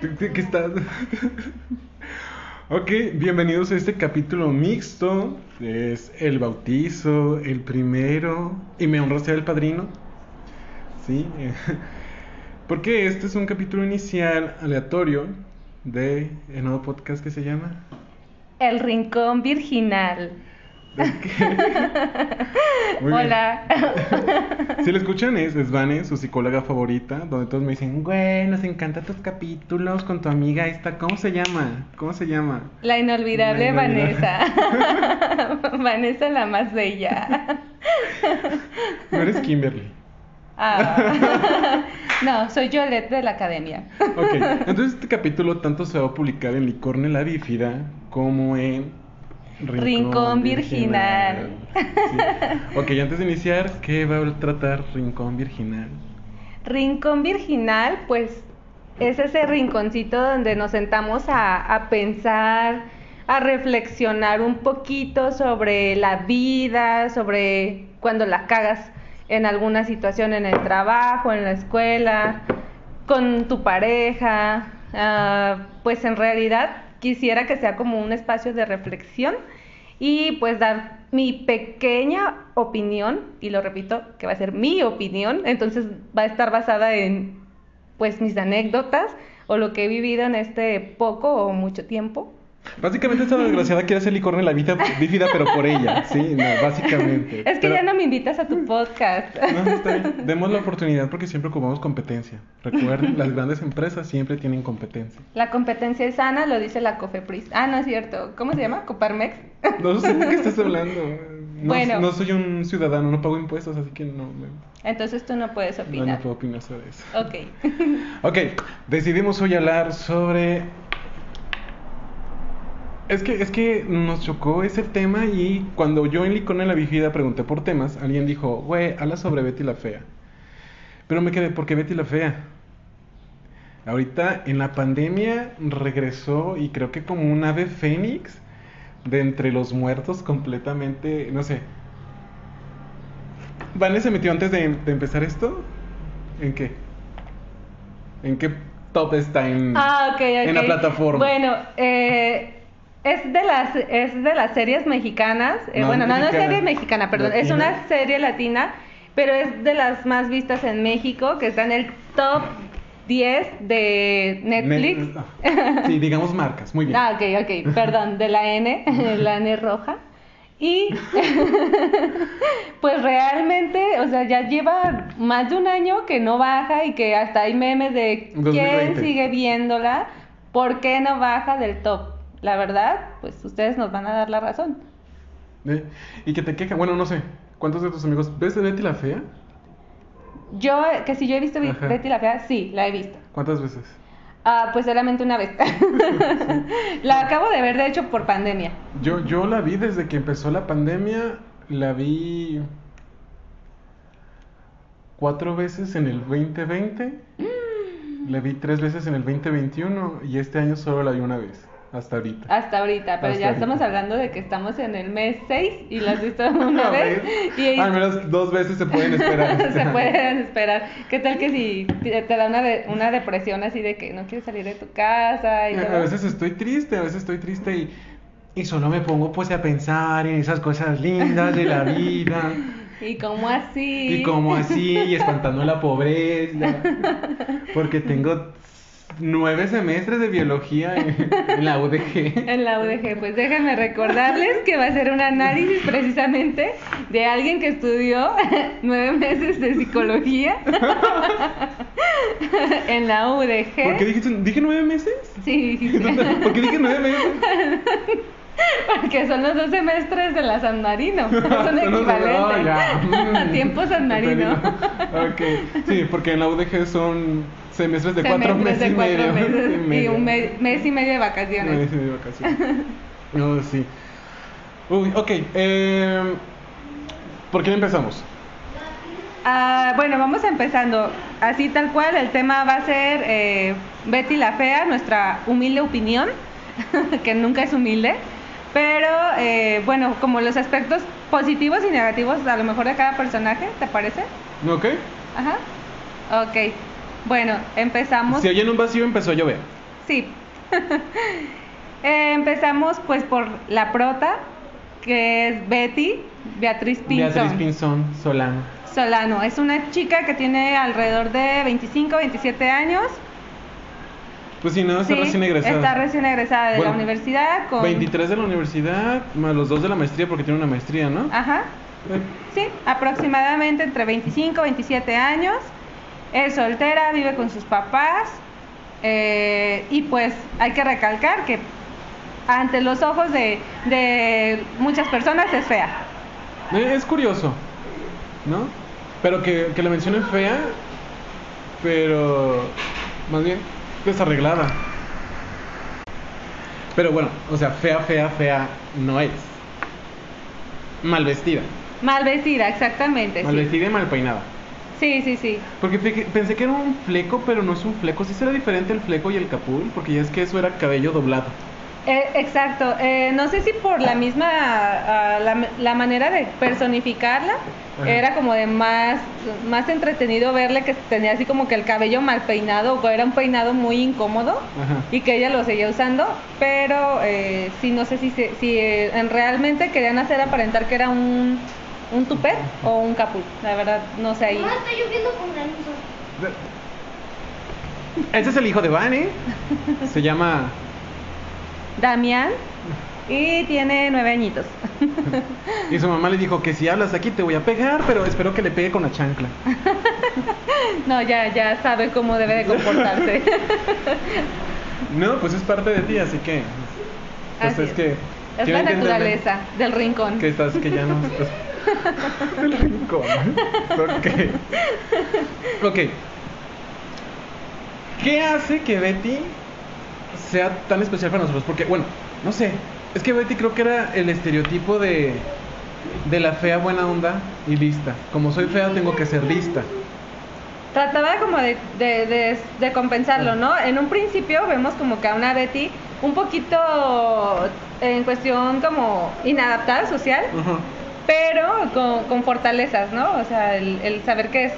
¿Qué estás? ok, bienvenidos a este capítulo mixto. Es el bautizo, el primero. Y me honra ser el padrino. Sí. Porque este es un capítulo inicial aleatorio de el nuevo podcast que se llama El Rincón Virginal. Hola. si lo escuchan, es, es Vane, su psicóloga favorita, donde todos me dicen, güey, nos encantan tus capítulos con tu amiga esta. ¿Cómo se llama? ¿Cómo se llama? La inolvidable, Vanessa. Vanessa la más bella. no eres Kimberly. Ah. no, soy Yolette de la academia. ok, entonces este capítulo tanto se va a publicar en Licorne la Bífida como en Rincón, Virginal. Ok, antes de iniciar, ¿qué va a tratar Rincón Virginal? Rincón Virginal, pues es ese rinconcito donde nos sentamos a, a pensar, a reflexionar un poquito sobre la vida, sobre cuando la cagas en alguna situación en el trabajo, en la escuela, con tu pareja, uh, pues en realidad quisiera que sea como un espacio de reflexión y pues dar mi pequeña opinión, y lo repito, que va a ser mi opinión, entonces va a estar basada en pues mis anécdotas o lo que he vivido en este poco o mucho tiempo Básicamente esta desgraciada quiere hacer licor en la vida bífida, pero por ella, sí, no, básicamente. Es que ya no me invitas a tu podcast. No, está bien. Demos la oportunidad porque siempre ocupamos competencia. Recuerden, las grandes empresas siempre tienen competencia. La competencia es sana, lo dice la COFEPRIS. Ah, no es cierto. ¿Cómo se llama? ¿Coparmex? No sé de qué estás hablando. No, bueno. no soy un ciudadano, no pago impuestos, así que no. Entonces tú no puedes opinar. No, no puedo opinar sobre eso. Ok. ok, decidimos hoy hablar sobre es que, es que nos chocó ese tema y cuando yo en Licona en la Vigida pregunté por temas, alguien dijo, güey, habla sobre Betty la Fea. Pero me quedé, ¿por qué Betty la Fea? Ahorita en la pandemia regresó y creo que como un ave fénix de entre los muertos completamente, no sé. ¿Vane se metió antes de, empezar esto? ¿En qué? ¿En qué top está en, ah, en la plataforma? Bueno, eh, es de las, es de las series mexicanas. Eh, bueno, no, no es serie mexicana, perdón. Es una serie latina, pero es de las más vistas en México, que está en el top 10 de Netflix. sí, digamos marcas, muy bien. Ah, ok, ok, perdón, de la N, la N roja. Y pues realmente, o sea, ya lleva más de un año que no baja y que hasta hay memes de quién sigue viéndola, por qué no baja del top la verdad, pues ustedes nos van a dar la razón. Y que te quejan, bueno, no sé, ¿cuántos de tus amigos ves de Betty la Fea? Yo, que si yo he visto Betty la Fea, sí, la he visto. ¿Cuántas veces? Ah, pues solamente una vez. la acabo de ver, de hecho, por pandemia. Yo, yo la vi desde que empezó la pandemia, la vi cuatro veces en el 2020, mm. la vi tres veces en el 2021 y este año solo la vi una vez. Hasta ahorita. Hasta ahorita, pero ya estamos hablando de que estamos en el mes 6 y las has visto una vez. Y Al menos dos veces se pueden esperar. se pueden esperar. ¿Qué tal que si te da una, una depresión así de que no quieres salir de tu casa? Y a, veces estoy triste, a veces estoy triste y, y solo me pongo pues a pensar en esas cosas lindas de la vida. ¿Y cómo así? Y cómo así, y espantando la pobreza. Porque tengo nueve semestres de biología en, la UDG. En la UDG, pues déjenme recordarles que va a ser un análisis precisamente de alguien que estudió nueve meses de psicología en la UDG. ¿Por qué dijiste, dije nueve meses? Sí. ¿Por qué dije nueve meses? Porque son los dos semestres de la San Marino. Son equivalentes. Oh, Tiempo San Marino. ok. Sí, porque en la UDG son semestres de cuatro meses y medio. y un mes, y medio de vacaciones. Un mes y medio de vacaciones. no, sí. Uy, ok. Eh, ¿Por quién empezamos? Ah, bueno, vamos empezando. Así tal cual, el tema va a ser eh, Betty la Fea, nuestra humilde opinión, que nunca es humilde. Pero eh, bueno, como los aspectos positivos y negativos a lo mejor de cada personaje, ¿te parece? Ok. Ajá. Ok. Bueno, empezamos. Si oyen un vacío, empezó a llover. Sí. Eh, empezamos pues por la prota, que es Betty, Beatriz Pinzón. Beatriz Pinzón Solano. Solano. Es una chica que tiene alrededor de 25, 27 años. Pues sí, no, está Sí, recién egresada. Está recién egresada de Bueno, la universidad con... 23 de la universidad, más los dos de la maestría, porque tiene una maestría, ¿no? Ajá. Eh, Sí, aproximadamente entre 25 y 27 años. Es soltera, vive con sus papás. eh, y pues hay que recalcar que ante los ojos de, de muchas personas es fea. Eh, Es curioso, ¿no? Pero que, que la mencionen fea, pero más bien desarreglada. Pero bueno, o sea, fea, fea, fea no es. Mal vestida. Mal vestida, exactamente. Mal sí. vestida y mal peinada. Sí, sí, sí. Porque pe- pensé que era un fleco, pero no es un fleco. Sí será diferente el fleco y el capul, porque ya es que eso era cabello doblado. Eh, exacto. Eh, no sé si por la misma, ah, la, la manera de personificarla, Ajá. era como de más, más entretenido verle que tenía así como que el cabello mal peinado o era un peinado muy incómodo Ajá. y que ella lo seguía usando, pero eh, sí, no sé si, se- si eh, en realmente querían hacer aparentar que era un, un tupé o un capul. La verdad, no sé ahí. Mamá, está lloviendo con granizo. Ese es el hijo de Vane. Se llama. Damián y tiene nueve añitos. Y su mamá le dijo que si hablas aquí te voy a pegar, pero espero que le pegue con la chancla. no, ya, ya sabe cómo debe de comportarse. No, pues es parte de ti, así que. Pues Así es es. que. Es la naturaleza del rincón. Que estás, que ya no estás. El rincón. Ok. Ok. ¿Qué hace que Betty sea tan especial para nosotros? Porque, bueno, no sé. Es que Betty creo que era el estereotipo de. De la fea buena onda y lista. Como soy fea, tengo que ser lista. Trataba como de, de, de- de compensarlo, ¿no? En un principio vemos como que a una Betty un poquito en cuestión como inadaptada social, pero con, con fortalezas, ¿no? O sea, el, el saber que es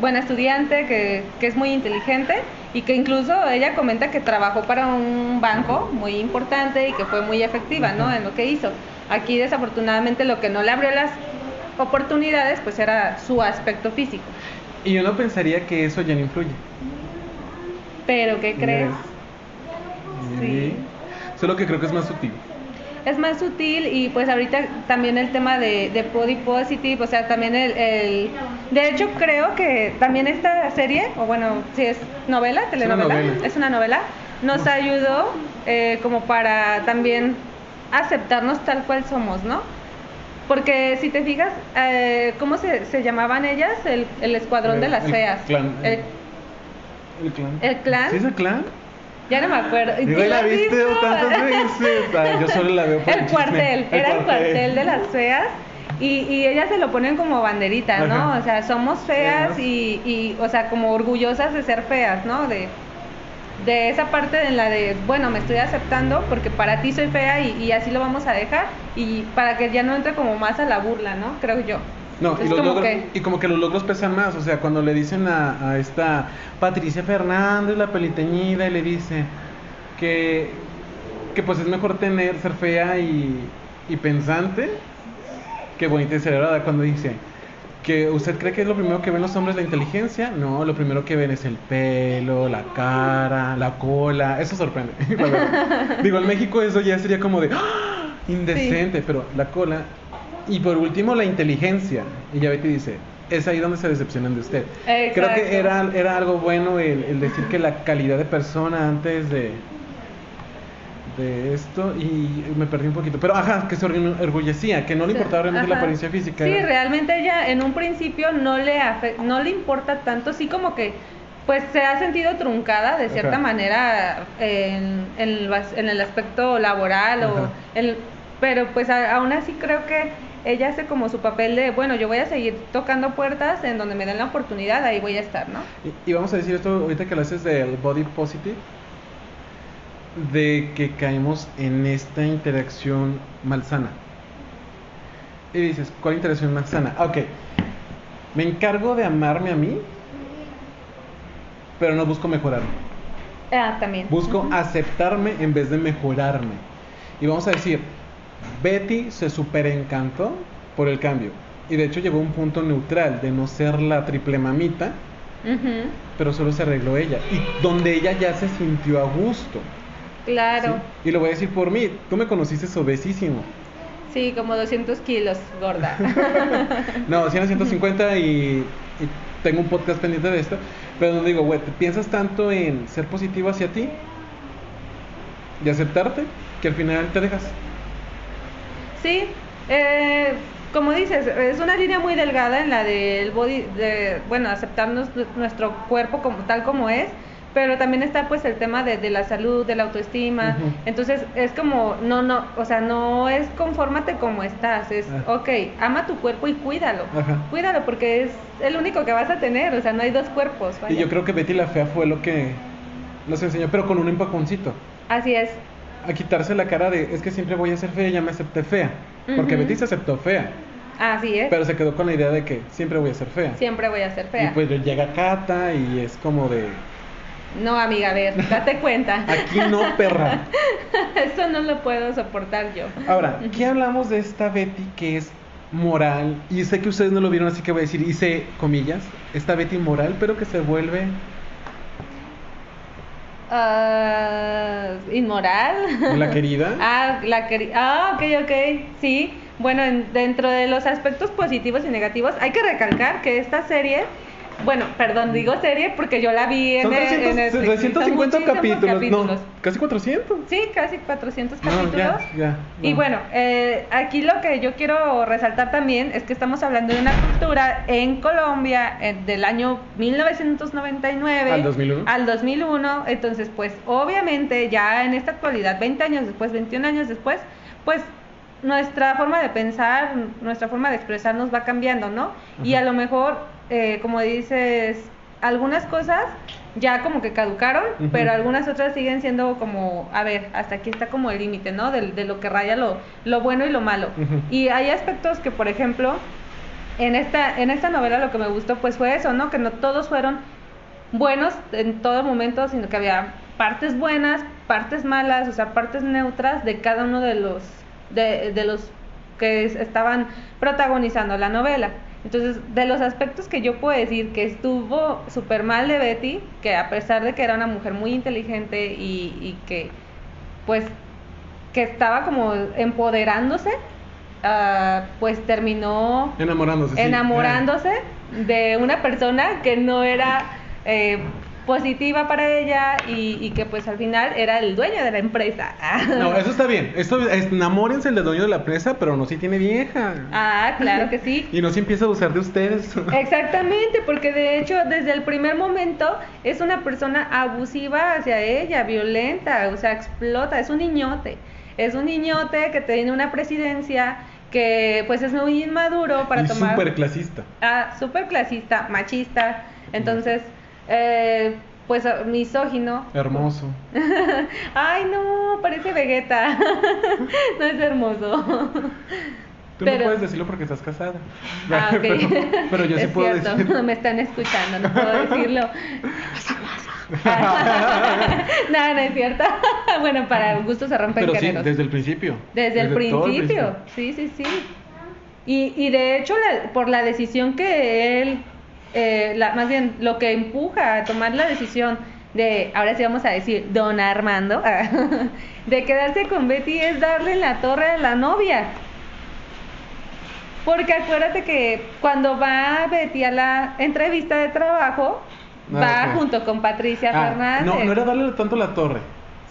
buena estudiante, que, que es muy inteligente y que incluso ella comenta que trabajó para un banco muy importante y que fue muy efectiva, ¿no? En lo que hizo. Aquí desafortunadamente lo que no le abrió las oportunidades pues era su aspecto físico. Y uno pensaría que eso ya no influye. Pero ¿qué crees? Sí. Sí. Solo que creo que es más sutil. Es más sutil y pues ahorita también el tema de, de body positive, o sea, también el, el- De hecho creo que también esta serie, o bueno, si es novela, telenovela, novela. es una novela, nos ayudó eh, como para también aceptarnos tal cual somos, ¿no? Porque si te fijas, eh, ¿cómo se, se llamaban ellas? El, el escuadrón El- de las el feas. clan, El- el- ¿El clan? ¿El clan? ¿Sí es el clan? ya no me acuerdo. Digo, ¿Sí la viste tantas veces. Yo solo la veo por el, chisme. cuartel, era el cuartel de las feas y, y ellas se lo ponen como banderita, ¿no? Ajá. O sea, somos feas y, y, o sea, como orgullosas de ser feas, ¿no? De, de esa parte en la de, bueno, me estoy aceptando porque para ti soy fea y, y así lo vamos a dejar y para que ya no entre como más a la burla, ¿no? Creo yo. No, y, los como logros, que- y como que los logros pesan más. O sea, cuando le dicen a, a esta Patricia Fernández, la peliteñida, y le dice que, que pues es mejor tener, ser fea y, y pensante que bonita y celebrada. Cuando dice que usted cree que es lo primero que ven los hombres la inteligencia, no, lo primero que ven es el pelo, la cara, la cola. Eso sorprende. Digo, en México eso ya sería como de ¡ah! indecente, pero la cola. Y por último, la inteligencia. Y ya Betty dice, es ahí donde se decepcionan de usted. Creo que era, era algo bueno el, el decir que la calidad de persona antes de, de esto, y me perdí un poquito. Pero ajá, que se orgullecía, que no le importaba realmente la apariencia física. Sí, realmente ella en un principio no le no le importa tanto, sí como que pues se ha sentido truncada de cierta Ajá. manera en, en el, bas- en el aspecto laboral o el pero pues a- aún así creo que ella hace como su papel de bueno yo voy a seguir tocando puertas en donde me den la oportunidad ahí voy a estar no Y, y vamos a decir esto ahorita que lo haces del body positive, de que caemos en esta interacción malsana. Y dices, ¿cuál interacción malsana? Ah, Ok, me encargo de amarme a mí, pero no busco mejorarme. Ah, también. Busco aceptarme en vez de mejorarme. Y vamos a decir, Betty se super encantó por el cambio. Y de hecho llegó a un punto neutral de no ser la triple mamita, pero solo se arregló ella. Y donde ella ya se sintió a gusto. Claro. ¿sí? Y lo voy a decir por mí, tú me conociste obesísimo. Sí, como 200 kilos, gorda. No, 100 a 150 y, y tengo un podcast pendiente de esto. Pero no digo, güey, ¿te piensas tanto en ser positivo hacia ti y aceptarte que al final te dejas? Sí, eh, como dices, es una línea muy delgada en la del body, de, bueno, aceptarnos nu- nuestro cuerpo como tal como es, pero también está pues el tema de, de la salud, de la autoestima, entonces es como, no, no, o sea, no es confórmate como estás, es, Ah. ok, ama tu cuerpo y cuídalo, Ajá. cuídalo porque es el único que vas a tener, o sea, no hay dos cuerpos, Y yo creo que Betty la Fea fue lo que nos enseñó, pero con un empaconcito. Así es, A quitarse la cara de, es que siempre voy a ser fea y ya me acepté fea. Porque. Betty se aceptó fea, así es, pero se quedó con la idea de que siempre voy a ser fea. siempre voy a ser fea. Y pues llega Cata y es como de, No, amiga, a ver, date cuenta. aquí no, perra. Eso no lo puedo soportar yo. Ahora, ¿qué hablamos de esta Betty que es moral? Y sé que ustedes no lo vieron, así que voy a decir, hice comillas, esta Betty moral, pero que se vuelve... Ah, inmoral. La querida. ah, la querida. Ah, ok, ok. Sí. Bueno, en- dentro de los aspectos positivos y negativos, hay que recalcar que esta serie. Bueno, perdón, digo serie porque yo la vi en, Son el- 300, en. Son 350 muchísimos capítulos, capítulos. no, casi 400. Sí, casi 400 No, capítulos. ya, ya, Y no. bueno, eh, aquí lo que yo quiero resaltar también es que estamos hablando de una cultura en Colombia eh, del año 1999 Al 2001. al 2001. Entonces, pues obviamente ya en esta actualidad, 20 años después, 21 años después, pues nuestra forma de pensar, nuestra forma de expresarnos va cambiando, ¿no? Y a lo mejor, eh, como dices, algunas cosas ya como que caducaron, pero algunas otras siguen siendo como, a ver, hasta aquí está como el límite, ¿no? De, de lo que raya lo, lo bueno y lo malo. Y hay aspectos que, por ejemplo, en esta, en esta novela lo que me gustó pues fue eso, ¿no? Que no todos fueron buenos en todo momento, sino que había partes buenas, partes malas, o sea, partes neutras de cada uno de los de, de los que es- estaban protagonizando la novela. Entonces, de los aspectos que yo puedo decir que estuvo súper mal de Betty, que a pesar de que era una mujer muy inteligente y, y que, pues, que estaba como empoderándose, ah, pues terminó Enamorándose. sí. enamorándose de una persona que no era eh, positiva para ella y, y que pues al final era el dueño de la empresa. No, eso está bien. Esto es, enamórense del dueño de la empresa, pero no si tiene vieja. Ah, claro que sí. Y no si empieza a abusar de ustedes. Exactamente, porque de hecho desde el primer momento es una persona abusiva hacia ella, violenta, o sea, explota, es un niñote. Es un niñote que tiene una presidencia que pues es muy inmaduro para y tomar... súper clasista. Ah, súper clasista, machista, entonces, eh, pues ah, misógino. Hermoso. Ay, no, parece Vegeta. no es hermoso. Tú Pero- no puedes decirlo porque estás casada. Ah, ok. pero, pero yo sí Es puedo cierto, decir. Me están escuchando, no puedo decirlo. no, no es cierto. bueno, para gusto se rompen Pero sí, géneros. desde el principio. Desde, el todo principio, sí, sí, sí. Y, y de hecho, la- por la decisión que él, eh, la, más bien lo que empuja a tomar la decisión de, ahora sí vamos a decir, don Armando, de quedarse con Betty es darle la torre a la novia. Porque acuérdate que cuando va Betty a la entrevista de trabajo, Ah, va junto con Patricia Ah, Fernández. no, no era darle tanto la torre,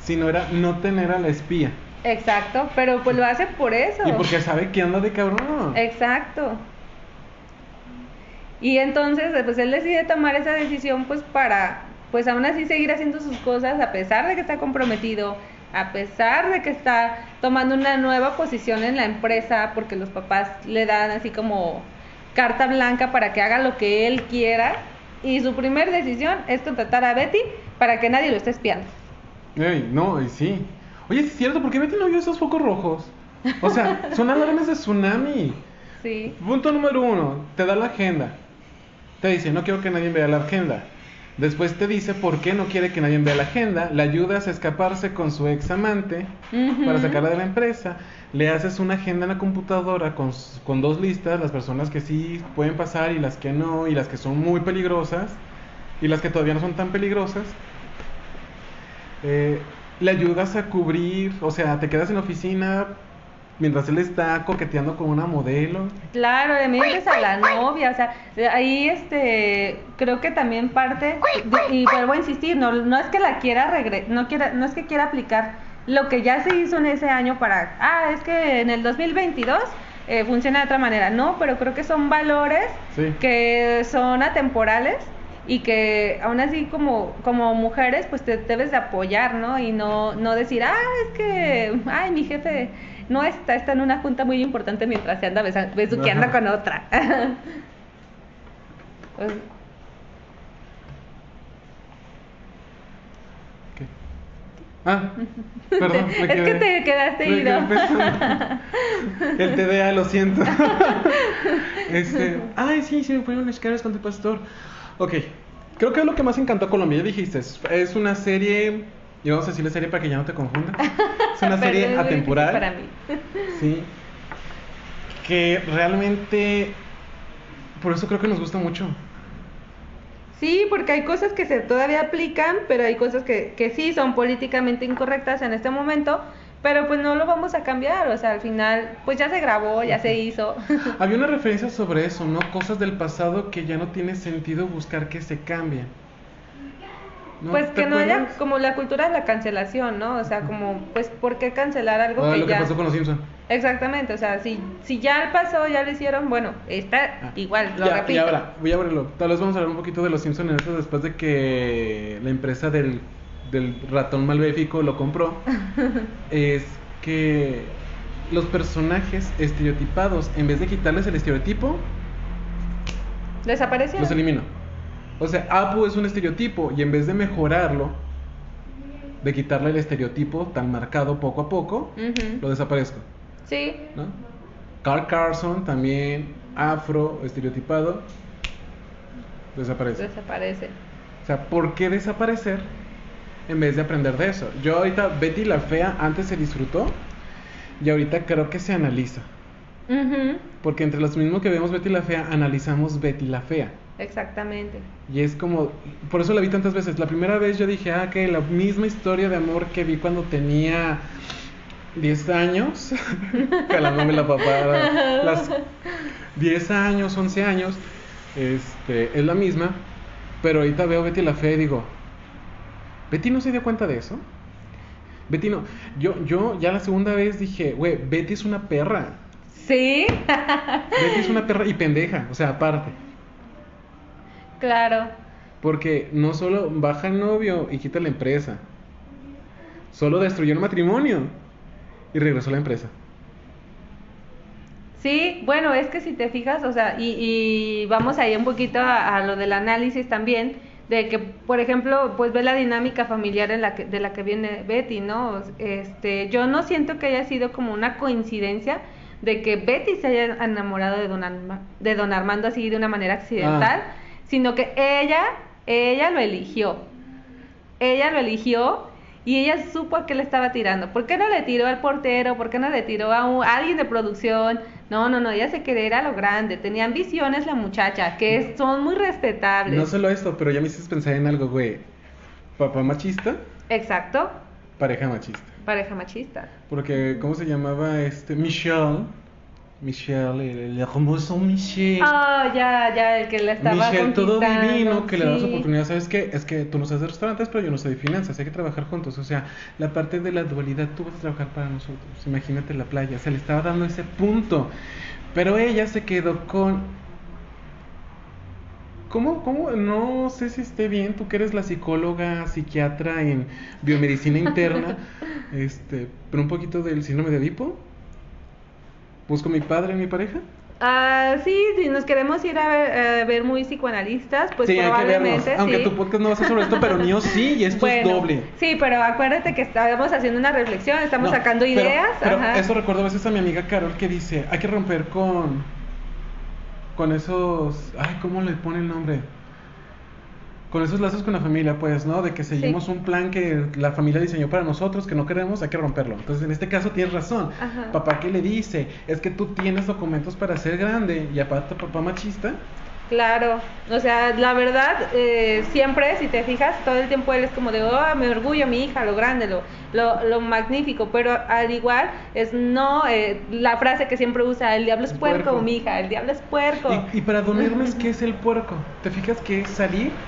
sino era no tener a la espía. Exacto, pero pues lo hace por eso. Y porque sabe que anda de cabrón. Exacto. Y entonces, eh, pues él decide tomar esa decisión, pues para, pues aún así seguir haciendo sus cosas, a pesar de que está comprometido, a pesar de que está tomando una nueva posición en la empresa, porque los papás le dan así como carta blanca para que haga lo que él quiera. Y su primera decisión es contratar a Betty para que nadie lo esté espiando. Ey, no, y sí. Oye, es cierto, ¿por qué Betty no vio esos focos rojos? O sea, son alarmas de tsunami. Sí. Punto número uno, te da la agenda. Te dice, no quiero que nadie vea la agenda. Después te dice por qué no quiere que nadie vea la agenda, le ayudas a escaparse con su ex amante para sacarla de la empresa, le haces una agenda en la computadora con, con dos listas, las personas que sí pueden pasar y las que no, y las que son muy peligrosas, y las que todavía no son tan peligrosas. Eh, le ayudas a cubrir, o sea, te quedas en la oficina mientras él está coqueteando con una modelo. Claro, le mientes a la novia, o sea, de ahí este, creo que también parte, de- y vuelvo a insistir, no, no es que la quiera regre, no quiera, no es que quiera aplicar lo que ya se hizo en ese año para, ah, es que en el 2022 eh, funciona de otra manera, no, pero creo que son valores Sí. que son atemporales y que aún así como, como mujeres pues te debes de apoyar, ¿no? Y no, no decir, ah, es que, ay, mi jefe no está, está en una junta muy importante mientras se anda besuqueando Ajá. con otra. Pues, ¿Qué? Ah, perdón. me es que te quedaste ido. El TDA, lo siento. Este, ay, sí, sí me ponen unas caras con tu pastor. Ok, creo que es lo que más encantó a Colombia. Ya dijiste, es, una serie, y vamos a decirle serie para que ya no te confundas. Es una serie es atemporal. Para mí. Sí. Que realmente, por eso creo que nos gusta mucho. Sí, porque hay cosas que se todavía aplican, pero hay cosas que, que sí son políticamente incorrectas en este momento, pero pues no lo vamos a cambiar, o sea, al final pues ya se grabó, ya se hizo. Había una referencia sobre eso, ¿no? Cosas del pasado que ya no tiene sentido buscar que se cambien. ¿No? pues ¿Te que no haya como la cultura de la cancelación, ¿no? O sea, como pues ¿por qué cancelar algo Ah, que lo ya que pasó con los Simpsons. Exactamente, o sea, si si ya pasó, ya lo hicieron, bueno, está Ah, igual, lo ya, repito. Y ahora, voy a abrirlo. Tal vez vamos a hablar un poquito de los Simpsons en esto después de que la empresa del, del ratón malvéfico lo compró. es que los personajes estereotipados, en vez de quitarles el estereotipo, Desaparecieron. los elimino. O sea, Apu es un estereotipo y en vez de mejorarlo, de quitarle el estereotipo tan marcado poco a poco, lo desaparezco. Sí, ¿no? Carl Carson también afro estereotipado desaparece. desaparece. O sea, ¿por qué desaparecer en vez de aprender de eso? Yo ahorita Betty la fea antes se disfrutó y ahorita creo que se analiza, porque entre los mismos que vemos Betty la fea analizamos Betty la fea. Exactamente. Y es como, por eso la vi tantas veces. La primera vez yo dije, ah, que la misma historia de amor que vi cuando tenía 10 años, jalándome la papada, las 10 años, 11 años, este, es la misma. Pero ahorita veo Betty la Fea y digo, ¿Betty no se dio cuenta de eso? Betty no, yo, yo ya la segunda vez dije, güey, Betty es una perra. Sí, Betty es una perra y pendeja, o sea, aparte. claro. Porque no solo baja el novio y quita la empresa, solo destruyó el matrimonio y regresó a la empresa. Sí, bueno, es que si te fijas, o sea, y, y vamos ahí un poquito a, a lo del análisis también, de que, por ejemplo, pues ve la dinámica familiar en la que, de la que viene Betty, ¿no? Este, yo no siento que haya sido como una coincidencia de que Betty se haya enamorado de don, Arma- de don Armando así de una manera accidental, Ah. sino que ella, ella lo eligió. Ella lo eligió y ella supo a qué le estaba tirando. ¿Por qué no le tiró al portero? ¿Por qué no le tiró a, un- a alguien de producción? No, no, no, ella se quería ir a lo grande. Tenía ambiciones la muchacha, que es- son muy respetables. No solo esto, pero ya me hiciste pensar en algo, güey. Papá machista, Exacto, pareja machista. pareja machista. Porque, ¿cómo se llamaba este? Michelle. Michelle, el, hermoso Michelle. Ah, ya, ya, el que la estaba Michelle, todo divino, que le das oportunidad. ¿Sabes qué? Es que tú no sabes de restaurantes, pero yo no sé de finanzas. Hay que trabajar juntos. O sea, la parte de la dualidad, tú vas a trabajar para nosotros. Imagínate la playa. Se le estaba dando ese punto. Pero ella se quedó con. ¿Cómo, ¿Cómo? No sé si esté bien. Tú que eres la psicóloga, psiquiatra en biomedicina interna. este, pero un poquito del síndrome de Edipo. Busco mi padre, mi pareja. Ah, sí, si nos queremos ir a ver, a ver muy psicoanalistas, pues sí, probablemente Aunque sí. tu podcast no va a ser sobre esto, pero mío sí, y esto Bueno, es doble. Sí, pero acuérdate que estamos haciendo una reflexión, estamos No, sacando pero- ideas. Pero, ajá. eso recuerdo a veces a mi amiga Carol que dice, hay que romper con con esos, ay, ¿cómo le pone el nombre? Con esos lazos con la familia, pues, ¿no? De que seguimos un plan que la familia diseñó para nosotros, que no queremos, hay que romperlo. Entonces, en este caso tienes razón. Ajá. Papá, ¿qué le dice? Es que tú tienes documentos para ser grande y aparte papá machista. Claro, o sea, la verdad, eh, siempre, si te fijas, todo el tiempo él es como de, oh, me orgullo mi hija, lo grande, lo, lo, lo magnífico, pero al igual es no, eh, la frase que siempre usa, el diablo es puerco, puerco. mi hija, el diablo es puerco. Y, y para Don Hermes, ¿qué es el puerco? ¿Te fijas que es salir,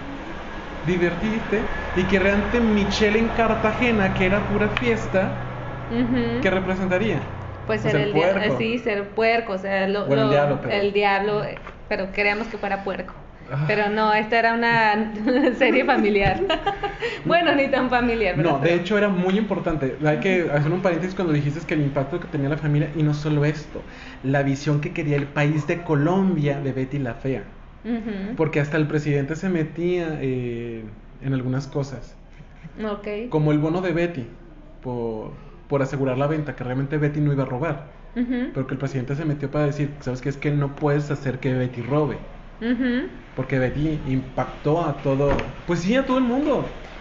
divertirte y que realmente Michelle en Cartagena, que era pura fiesta, Ujú. ¿qué representaría? Pues Pues ser el el, dia- puerco. sí, ser puerco, o sea, lo, Bueno, el lo- diablo, pero- el diablo, eh, pero queríamos que fuera puerco. Ah. Pero no, esta era una serie familiar. bueno, ni tan familiar, ¿verdad? No, de hecho era muy importante. Hay que hacer un paréntesis cuando dijiste que el impacto que tenía la familia, y no solo esto, la visión que quería el país de Colombia de Betty la Fea. Porque hasta el presidente se metía eh, en algunas cosas. Como el bono de Betty, por, por asegurar la venta, que realmente Betty no iba a robar. Pero que el presidente se metió para decir, ¿sabes qué? Es que no puedes hacer que Betty robe. Porque Betty impactó a todo, pues sí, a todo el mundo.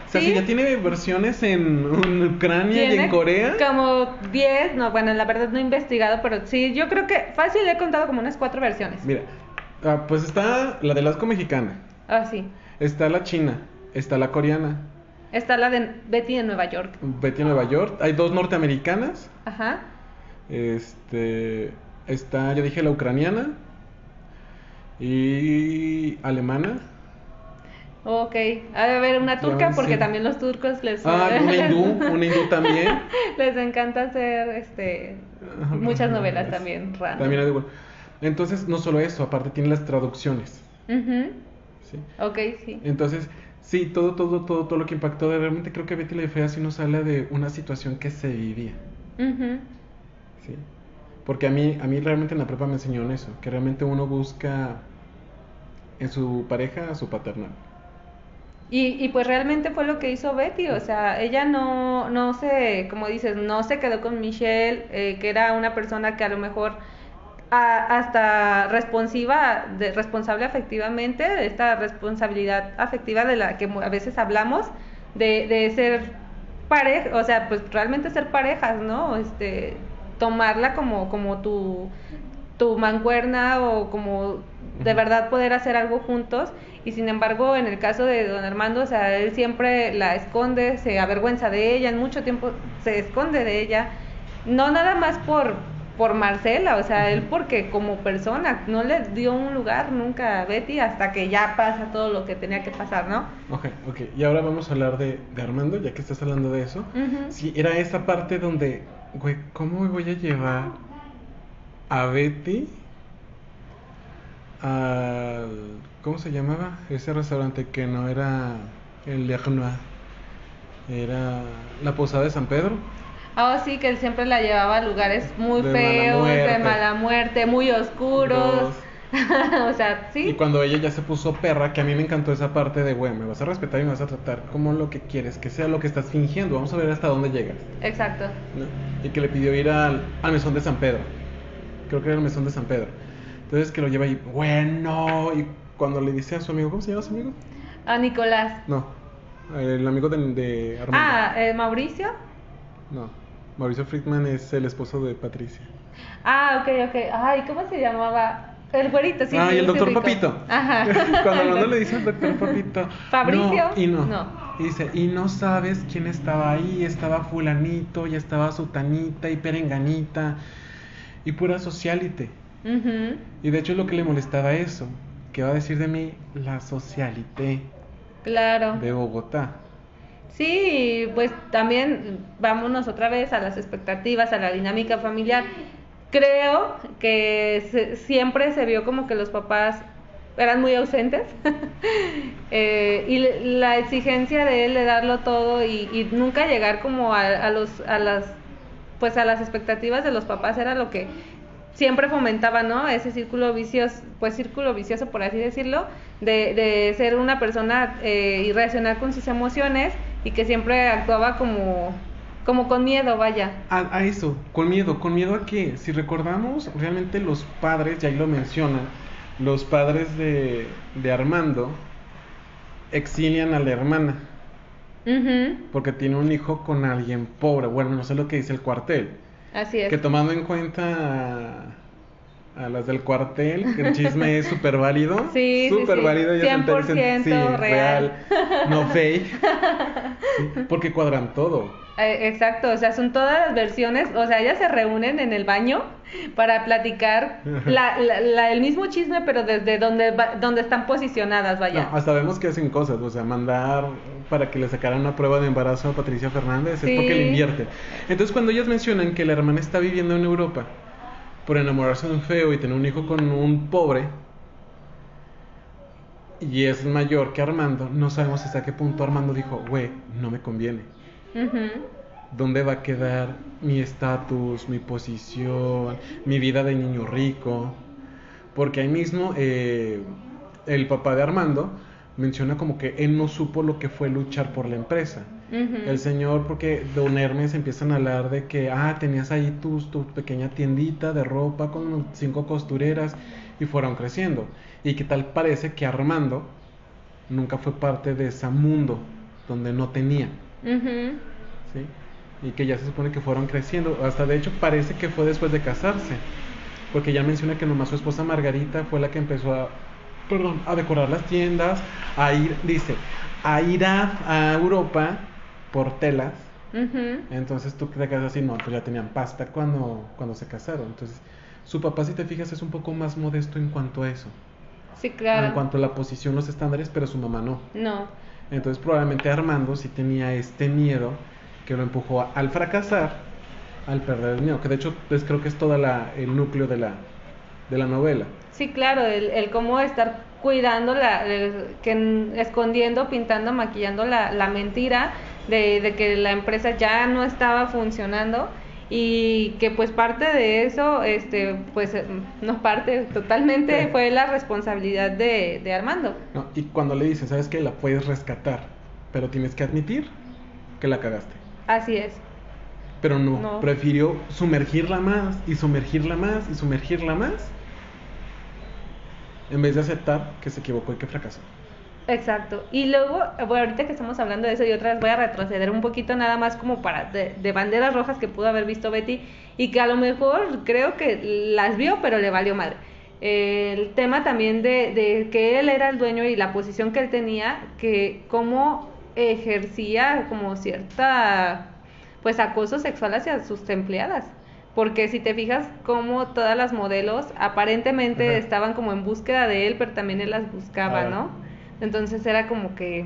O sea, Sí. si ya tiene versiones en, en Ucrania y en Corea. Como 10, no, bueno, la verdad no he investigado, pero sí, yo creo que fácil he contado como unas cuatro versiones. Mira, ah, pues está la de Lasco mexicana, Ah, sí. está la china, está la coreana, Está la de Betty de Nueva York. Betty en Nueva York, hay dos norteamericanas, Ajá. este, está, yo dije la ucraniana y alemana. Ok. Ha de haber una turca porque sí. también los turcos les Ah, una hindú, una hindú también. les encanta hacer este muchas novelas también random. También hay de- Entonces, no solo eso, aparte tiene las traducciones. ¿sí? Ok, sí. Entonces, sí, todo, todo, todo, todo lo que impactó, realmente creo que Betty la Fea sí nos habla de una situación que se vivía. ¿sí? Porque a mí, a mí realmente en la prepa me enseñaron eso, que realmente uno busca en su pareja a su paternal. Y, y pues realmente fue lo que hizo Betty, o sea, ella no, no se, como dices, no se quedó con Michelle, eh, que era una persona que a lo mejor a- hasta responsiva, de, responsable afectivamente, de esta responsabilidad afectiva de la que a veces hablamos, de, de ser pareja, o sea, pues realmente ser parejas, ¿no? Este, tomarla como, como tu, tu mancuerna o como de verdad poder hacer algo juntos. Y sin embargo en el caso de don Armando, o sea, él siempre la esconde, se avergüenza de ella, en mucho tiempo se esconde de ella, no nada más por por Marcela, o sea, él porque como persona no le dio un lugar nunca a Betty hasta que ya pasa todo lo que tenía que pasar, ¿no? Ok, ok. Y ahora vamos a hablar de, de Armando, ya que estás hablando de eso. Ujú. Sí, era esa parte donde, güey, ¿cómo me voy a llevar a Betty al... ¿Cómo se llamaba? Ese restaurante que no era el Le Renoir, era la Posada de San Pedro. Ah, sí, que él siempre la llevaba a lugares muy De mala feos, de mala muerte, muy oscuros. o sea, sí. Y cuando ella ya se puso perra, que a mí me encantó esa parte de, güey, me vas a respetar y me vas a tratar como lo que quieres, que sea lo que estás fingiendo, vamos a ver hasta dónde llegas. Exacto. ¿no? Y que le pidió ir al, al mesón de San Pedro. Creo que era el mesón de San Pedro. Entonces que lo lleva ahí, bueno, y cuando le dice a su amigo, ¿cómo se llama su amigo? A Nicolás. No, el amigo de, de Armando. Ah, eh, Mauricio. No, Mauricio Friedman es el esposo de Patricia. Ah, ok, ok. Ay, ¿cómo se llamaba? El güerito, sí. ah, sí, y el doctor. Papito. Ajá. Cuando Armando le dice al doctor Papito. ¿Fabricio? No, y no. No. Y dice, y no sabes quién estaba ahí, estaba fulanito, y estaba sutanita y perenganita, y pura socialite. Ujú. Y de hecho es lo que le molestaba eso, que va a decir de mí la socialité Claro. de Bogotá. Sí, pues también vámonos otra vez a las expectativas, a la dinámica familiar. Creo que se- siempre se vio como que los papás eran muy ausentes Eh, y la exigencia de él de darlo todo y, nunca llegar como a, los a las pues a las expectativas de los papás era lo que siempre fomentaba, ¿no? Ese círculo vicioso, pues círculo vicioso por así decirlo, de, de ser una persona eh, y reaccionar con sus emociones y que siempre actuaba como, como con miedo, vaya. A, a eso, con miedo, con miedo a que, si recordamos, realmente los padres, ya ahí lo mencionan, los padres de, de Armando, exilian a la hermana porque tiene un hijo con alguien pobre. Bueno, no sé lo que dice el cuartel. Así es. Que tomando en cuenta a, las del cuartel, que el chisme es súper válido. Sí, sí, Súper sí. válido. ellas enteras dicen, 100% real. no fake. Sí, porque cuadran todo. Eh, exacto, o sea, son todas las versiones, o sea, ellas se reúnen en el baño para platicar la, la- la- el mismo chisme, pero desde donde, donde están posicionadas, vaya. No, hasta vemos que hacen cosas, o sea, mandar para que le sacaran una prueba de embarazo a Patricia Fernández es porque le Sí. invierte. Entonces, cuando ellas mencionan que la hermana está viviendo en Europa por enamorarse de un feo y tener un hijo con un pobre y es mayor que Armando, no sabemos hasta qué punto Armando dijo, güey, no me conviene. ¿Dónde va a quedar mi estatus, mi posición, mi vida de niño rico? Porque ahí mismo eh, el papá de Armando menciona como que él no supo lo que fue luchar por la empresa. El señor, porque Don Hermes empiezan a hablar de que, ah, tenías ahí tu, tu pequeña tiendita de ropa con cinco costureras y fueron creciendo. Y que tal parece que Armando nunca fue parte de ese mundo donde no tenía. ¿sí? Y que ya se supone que fueron creciendo. Hasta de hecho parece que fue después de casarse. Porque ya menciona que nomás su esposa Margarita fue la que empezó a, perdón, a decorar las tiendas, a ir, dice, a ir a, a Europa por telas. Ujú. Entonces tú te quedas así, no, pues ya tenían pasta cuando, cuando se casaron. Entonces, su papá, si te fijas, es un poco más modesto en cuanto a eso. Sí, claro. En cuanto a la posición, los estándares, pero su mamá no. No. Entonces probablemente Armando sí tenía este miedo que lo empujó a- al fracasar, al perder el miedo, que de hecho pues, creo que es todo el núcleo de la, de la novela. Sí, claro, el, el cómo estar cuidando, la, el- que n- escondiendo, pintando, maquillando la, la mentira de, de que la empresa ya no estaba funcionando y que pues parte de eso, este, pues eh, no parte, totalmente Sí. fue la responsabilidad de, de Armando. ¿no? Y cuando le dicen, sabes que la puedes rescatar, pero tienes que admitir que la cagaste. Así es. Pero no, No. prefirió sumergirla más y sumergirla más y sumergirla más en vez de aceptar que se equivocó y que fracasó. Exacto. Y luego, bueno, ahorita que estamos hablando de eso y otra vez voy a retroceder un poquito nada más como para de, de banderas rojas que pudo haber visto Betty y que a lo mejor creo que las vio pero le valió madre. Eh, el tema también de, de que él era el dueño y la posición que él tenía, que cómo ejercía como cierta pues acoso sexual hacia sus empleadas. Porque si te fijas como todas las modelos aparentemente Ajá. estaban como en búsqueda de él, pero también él las buscaba, Ah. ¿no? Entonces era como que,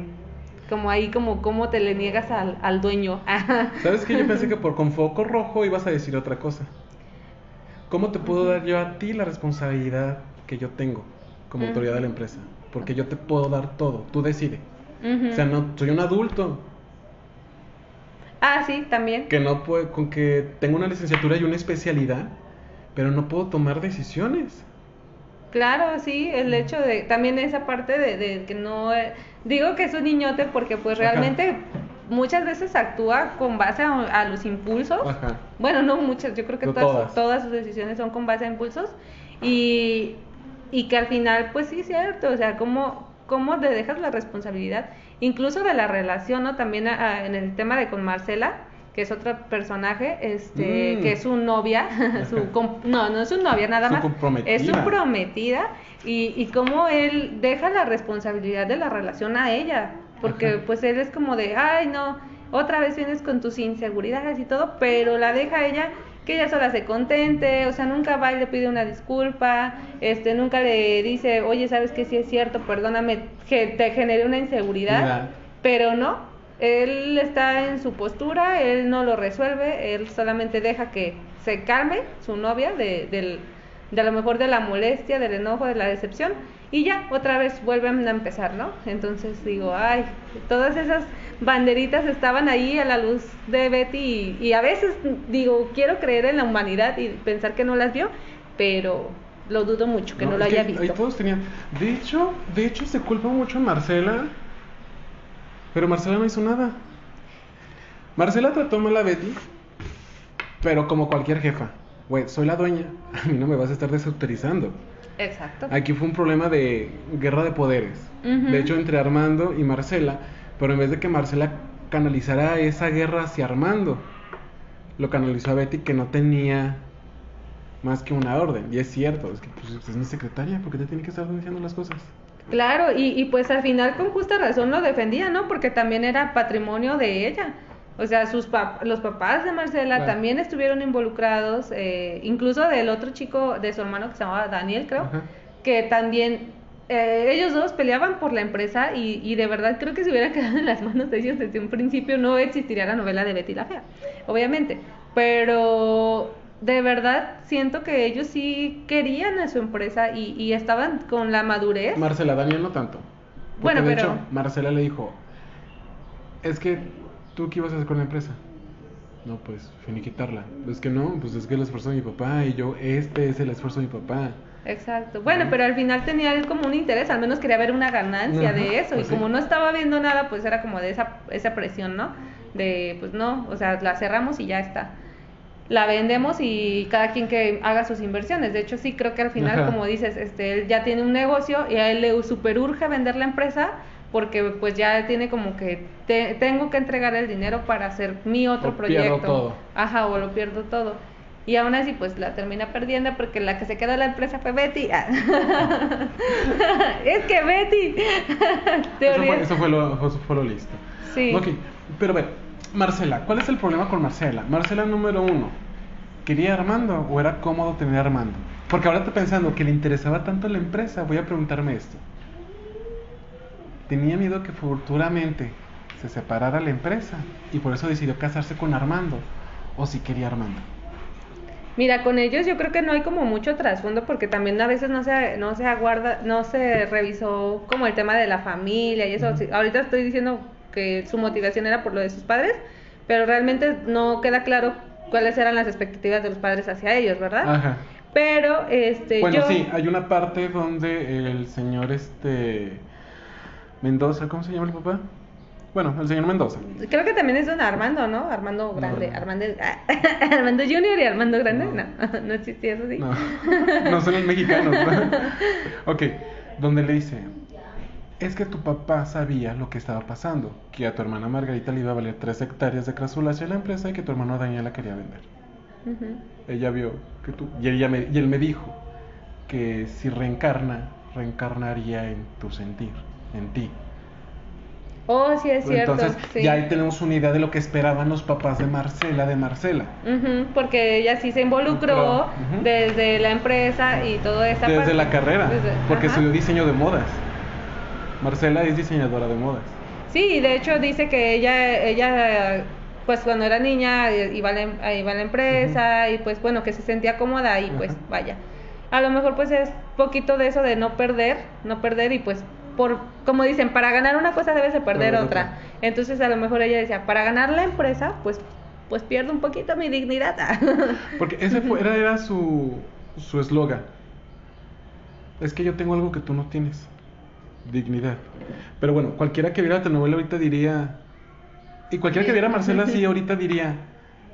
como ahí, como cómo te le niegas al, al dueño. ¿Sabes qué? Yo pensé que por con foco rojo ibas a decir otra cosa. ¿Cómo te puedo dar yo a ti la responsabilidad que yo tengo como autoridad de la empresa? Porque yo te puedo dar todo, tú decides. O sea, no, soy un adulto Ah, sí, también. que no puedo, con que tengo una licenciatura y una especialidad, pero no puedo tomar decisiones. Claro, sí, el hecho de, también esa parte de, de que no, eh, digo que es un niñote porque pues Ajá. realmente muchas veces actúa con base a, a los impulsos. Ajá. Bueno, no muchas, yo creo que No todas, todas. todas sus decisiones son con base a impulsos y, y que al final, pues sí, es cierto, o sea, cómo, cómo te dejas la responsabilidad, incluso de la relación, ¿no? También a- en el tema de con Marcela, que es otro personaje, este, Mm. que es su novia, su no, no es su novia nada Su más, comprometida. es su prometida y, y cómo él deja la responsabilidad de la relación a ella, porque Ajá. pues él es como de, ay no, otra vez vienes con tus inseguridades y todo, pero la deja a ella que ella sola se contente, o sea, nunca va y le pide una disculpa, este, nunca le dice, oye, sabes que sí es cierto, perdóname, que te generé una inseguridad, Mira. pero no, él está en su postura, él no lo resuelve, él solamente deja que se calme su novia de, del, de a lo mejor de la molestia, del enojo, de la decepción, y ya otra vez vuelven a empezar, ¿no? Entonces digo, ay, todas esas banderitas estaban ahí a la luz de Betty y, y a veces digo, quiero creer en la humanidad y pensar que no las vio, pero lo dudo mucho que no, lo que haya visto. todos tenían. De hecho, de hecho se culpa mucho a Marcela. Pero Marcela no hizo nada. Marcela trató mal a Betty, pero como cualquier jefa. güey, soy la dueña, a mí no me vas a estar desautorizando. Exacto. Aquí fue un problema de guerra de poderes. De hecho, entre Armando y Marcela, pero en vez de que Marcela canalizara esa guerra hacia Armando, lo canalizó a Betty que no tenía más que una orden. Y es cierto, es que pues, es mi secretaria, porque te tiene que estar diciendo las cosas. Claro, y, y pues al final con justa razón lo defendía, ¿no? Porque también era patrimonio de ella. O sea, sus pap- los papás de Marcela Claro. también estuvieron involucrados, eh, incluso del otro chico de su hermano que se llamaba Daniel, creo, Ajá. que también eh, ellos dos peleaban por la empresa y, y de verdad creo que si hubiera quedado en las manos de ellos desde un principio no existiría la novela de Betty la Fea, obviamente. Pero de verdad siento que ellos sí querían a su empresa y, y estaban con la madurez. Marcela, Daniel no tanto. Porque Bueno, de pero- hecho, Marcela le dijo, es que tú qué ibas a hacer con la empresa. No, pues finiquitarla. Es que no, pues es que el esfuerzo de mi papá y yo, este es el esfuerzo de mi papá. Exacto. Bueno, pero al final tenía él como un interés, al menos quería ver una ganancia Ajá, de eso. pues y sí. como no estaba viendo nada, pues era como de esa, esa presión, ¿no? De, pues no, o sea, la cerramos y ya está. La vendemos y cada quien que haga sus inversiones. De hecho, sí creo que al final, Ajá. como dices, este, él ya tiene un negocio y a él le super urge vender la empresa porque pues ya tiene como que te- tengo que entregar el dinero para hacer mi otro O pierdo proyecto. todo. Ajá, o lo pierdo todo. Y aún así, pues la termina perdiendo porque la que se quedó en la empresa fue Betty. Es que Betty. Eso fue, eso fue lo, eso fue lo listo. Sí. Ok, pero ver, Marcela, ¿cuál es el problema con Marcela? Marcela número uno, ¿quería Armando o era cómodo tener a Armando? Porque ahora estoy pensando que le interesaba tanto la empresa, voy a preguntarme esto. Tenía miedo que futuramente se separara la empresa y por eso decidió casarse con Armando. O si quería Armando. Mira, con ellos yo creo que no hay como mucho trasfondo porque también a veces no se, no se aguarda, no se revisó como el tema de la familia y eso. Ahorita estoy diciendo que su motivación era por lo de sus padres, pero realmente no queda claro cuáles eran las expectativas de los padres hacia ellos, ¿verdad? Ajá. Pero, este, Bueno, yo... sí, hay una parte donde el señor este Mendoza, ¿cómo se llama el papá? Bueno, el señor Mendoza. Creo que también es don Armando, ¿no? Armando Grande, No. Armando, Armando Junior y Armando Grande, No. no, no, existía eso, sí. No, no son los mexicanos. ¿no? ok, donde le dice, es que tu papá sabía lo que estaba pasando, que a tu hermana Margarita le iba a valer tres hectáreas de crasulacia a la empresa y que tu hermano Daniel la quería vender. Ella vio que tú, y, ella me- y él me dijo que si reencarna, reencarnaría en tu sentir, en ti. Oh, sí, es cierto. Entonces, sí. ya ahí tenemos una idea de lo que esperaban los papás de Marcela, de Marcela. Porque ella sí se involucró desde la empresa y toda esa Desde parte. la carrera, Desde- porque estudió diseño de modas. Marcela es diseñadora de modas. Sí, de hecho dice que ella, ella, pues cuando era niña eh, iba a la, em- iba a la empresa y pues bueno, que se sentía cómoda y pues vaya. A lo mejor pues es poquito de eso de no perder, no perder y pues por, como dicen, para ganar una cosa debes de perder otra. otra. Entonces a lo mejor ella decía, para ganar la empresa, pues pues pierdo un poquito mi dignidad. Porque ese fue, era, era su su eslogan. Es que yo tengo algo que tú no tienes. Dignidad. Pero bueno, cualquiera que viera la telenovela ahorita diría... Y cualquiera que viera a Marcela así ahorita diría...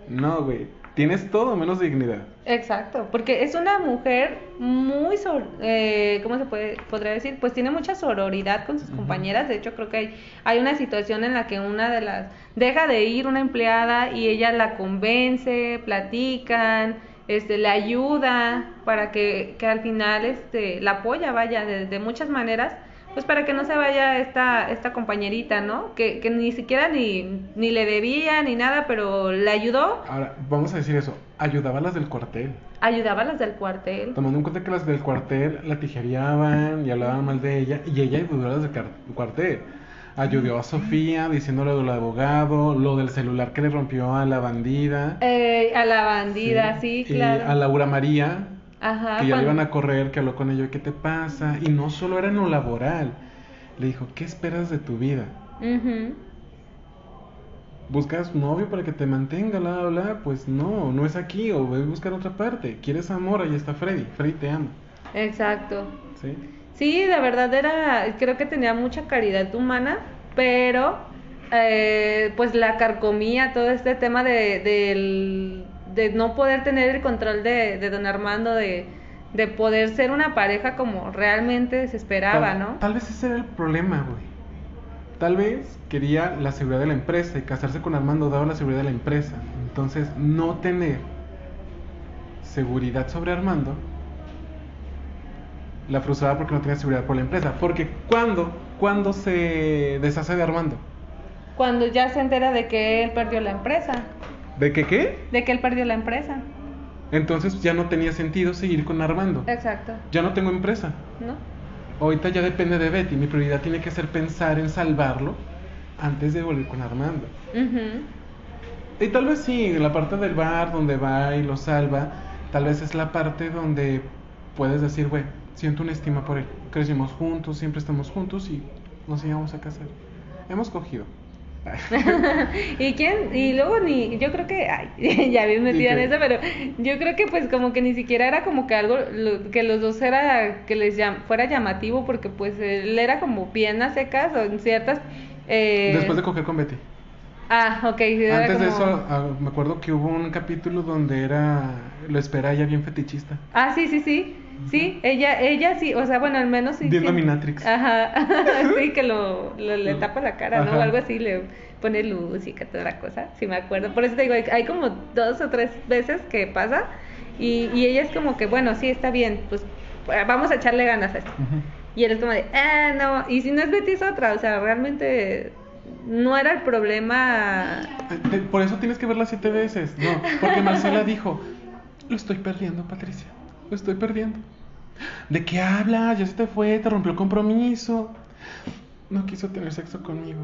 No, güey. Tienes todo menos dignidad. Exacto, porque es una mujer muy, sor- eh, ¿cómo se puede, podría decir? Pues tiene mucha sororidad con sus compañeras. De hecho, creo que hay, hay una situación en la que una de las deja de ir una empleada y ella la convence, platican, este, le ayuda para que, que al final, este, la apoya, vaya, de, de muchas maneras. Pues para que no se vaya esta, esta compañerita, ¿no? Que, que ni siquiera ni, ni le debía ni nada, pero le ayudó, Ahora, vamos a decir eso. Ayudaba a las del cuartel. ayudaba a las del cuartel. Tomando en cuenta que las del cuartel la tijereaban y hablaban mal de ella, y ella ayudó a las del cuartel. Ayudó a Sofía diciéndole lo del abogado, lo del celular que le rompió a la bandida. Eh, a la bandida, sí, Y claro. a Laura María, Ajá. que ya le iban a correr, que habló con ella, ¿qué te pasa? Y no solo era en lo laboral. Le dijo, ¿qué esperas de tu vida? Ujú. ¿Buscas novio para que te mantenga, bla, bla, bla? Pues no, no es aquí, o voy a buscar otra parte. ¿Quieres amor? Ahí está Freddy. Freddy te ama. Exacto. ¿Sí? Sí, de verdad era, creo que tenía mucha caridad humana, pero eh, pues la carcomía todo este tema de, del, de no poder tener el control de, de don Armando, de, de poder ser una pareja como realmente se esperaba, tal, ¿no? Tal vez ese era el problema, güey. Tal vez quería la seguridad de la empresa y casarse con Armando daba la seguridad de la empresa. Entonces, no tener seguridad sobre Armando la frustraba porque no tenía seguridad por la empresa. Porque cuando, cuando se deshace de Armando. Cuando ya se entera de que él perdió la empresa, ¿De qué qué? de que él perdió la empresa. Entonces ya no tenía sentido seguir con Armando. Exacto, Ya no tengo empresa. ¿no? Ahorita ya depende de Betty. Mi prioridad tiene que ser pensar en salvarlo antes de volver con Armando. Ujú. Y tal vez sí, en la parte del bar donde va y lo salva, tal vez es la parte donde puedes decir, güey, siento una estima por él. Crecimos juntos, siempre estamos juntos y nos íbamos a casar. Hemos cogido. ¿Y quién? Y luego ni, yo creo que, ay, ya bien metida en eso, pero yo creo que pues como que ni siquiera era como que algo, lo- que los dos era, que les llam- fuera llamativo, porque pues él era como bien a secas o en ciertas... eh, Después de coger con Betty. Ah, ok. era Antes de eso, ah, me acuerdo que hubo un capítulo donde era, lo espera ella bien fetichista. Ah, sí, sí, sí. Sí, ella, ella sí, o sea, bueno, al menos sí. Dominatrix. Ajá, sí, que lo, lo- le tapa la cara, ¿no? Ajá. Algo así, le pone luz y que toda la cosa, sí me acuerdo. Por eso te digo, hay, hay como dos o tres veces que pasa y, y ella es como que, bueno, sí, está bien, pues eh, vamos a echarle ganas a esto. Y él es como de, ah, no, y si no es Betty es otra, o sea, realmente no era el problema. Eh, eh, Por eso tienes que verla siete veces. No, porque Marcela dijo, lo estoy perdiendo, Patricia. Lo estoy perdiendo. ¿De qué hablas? Ya se te fue, te rompió el compromiso. No quiso tener sexo conmigo.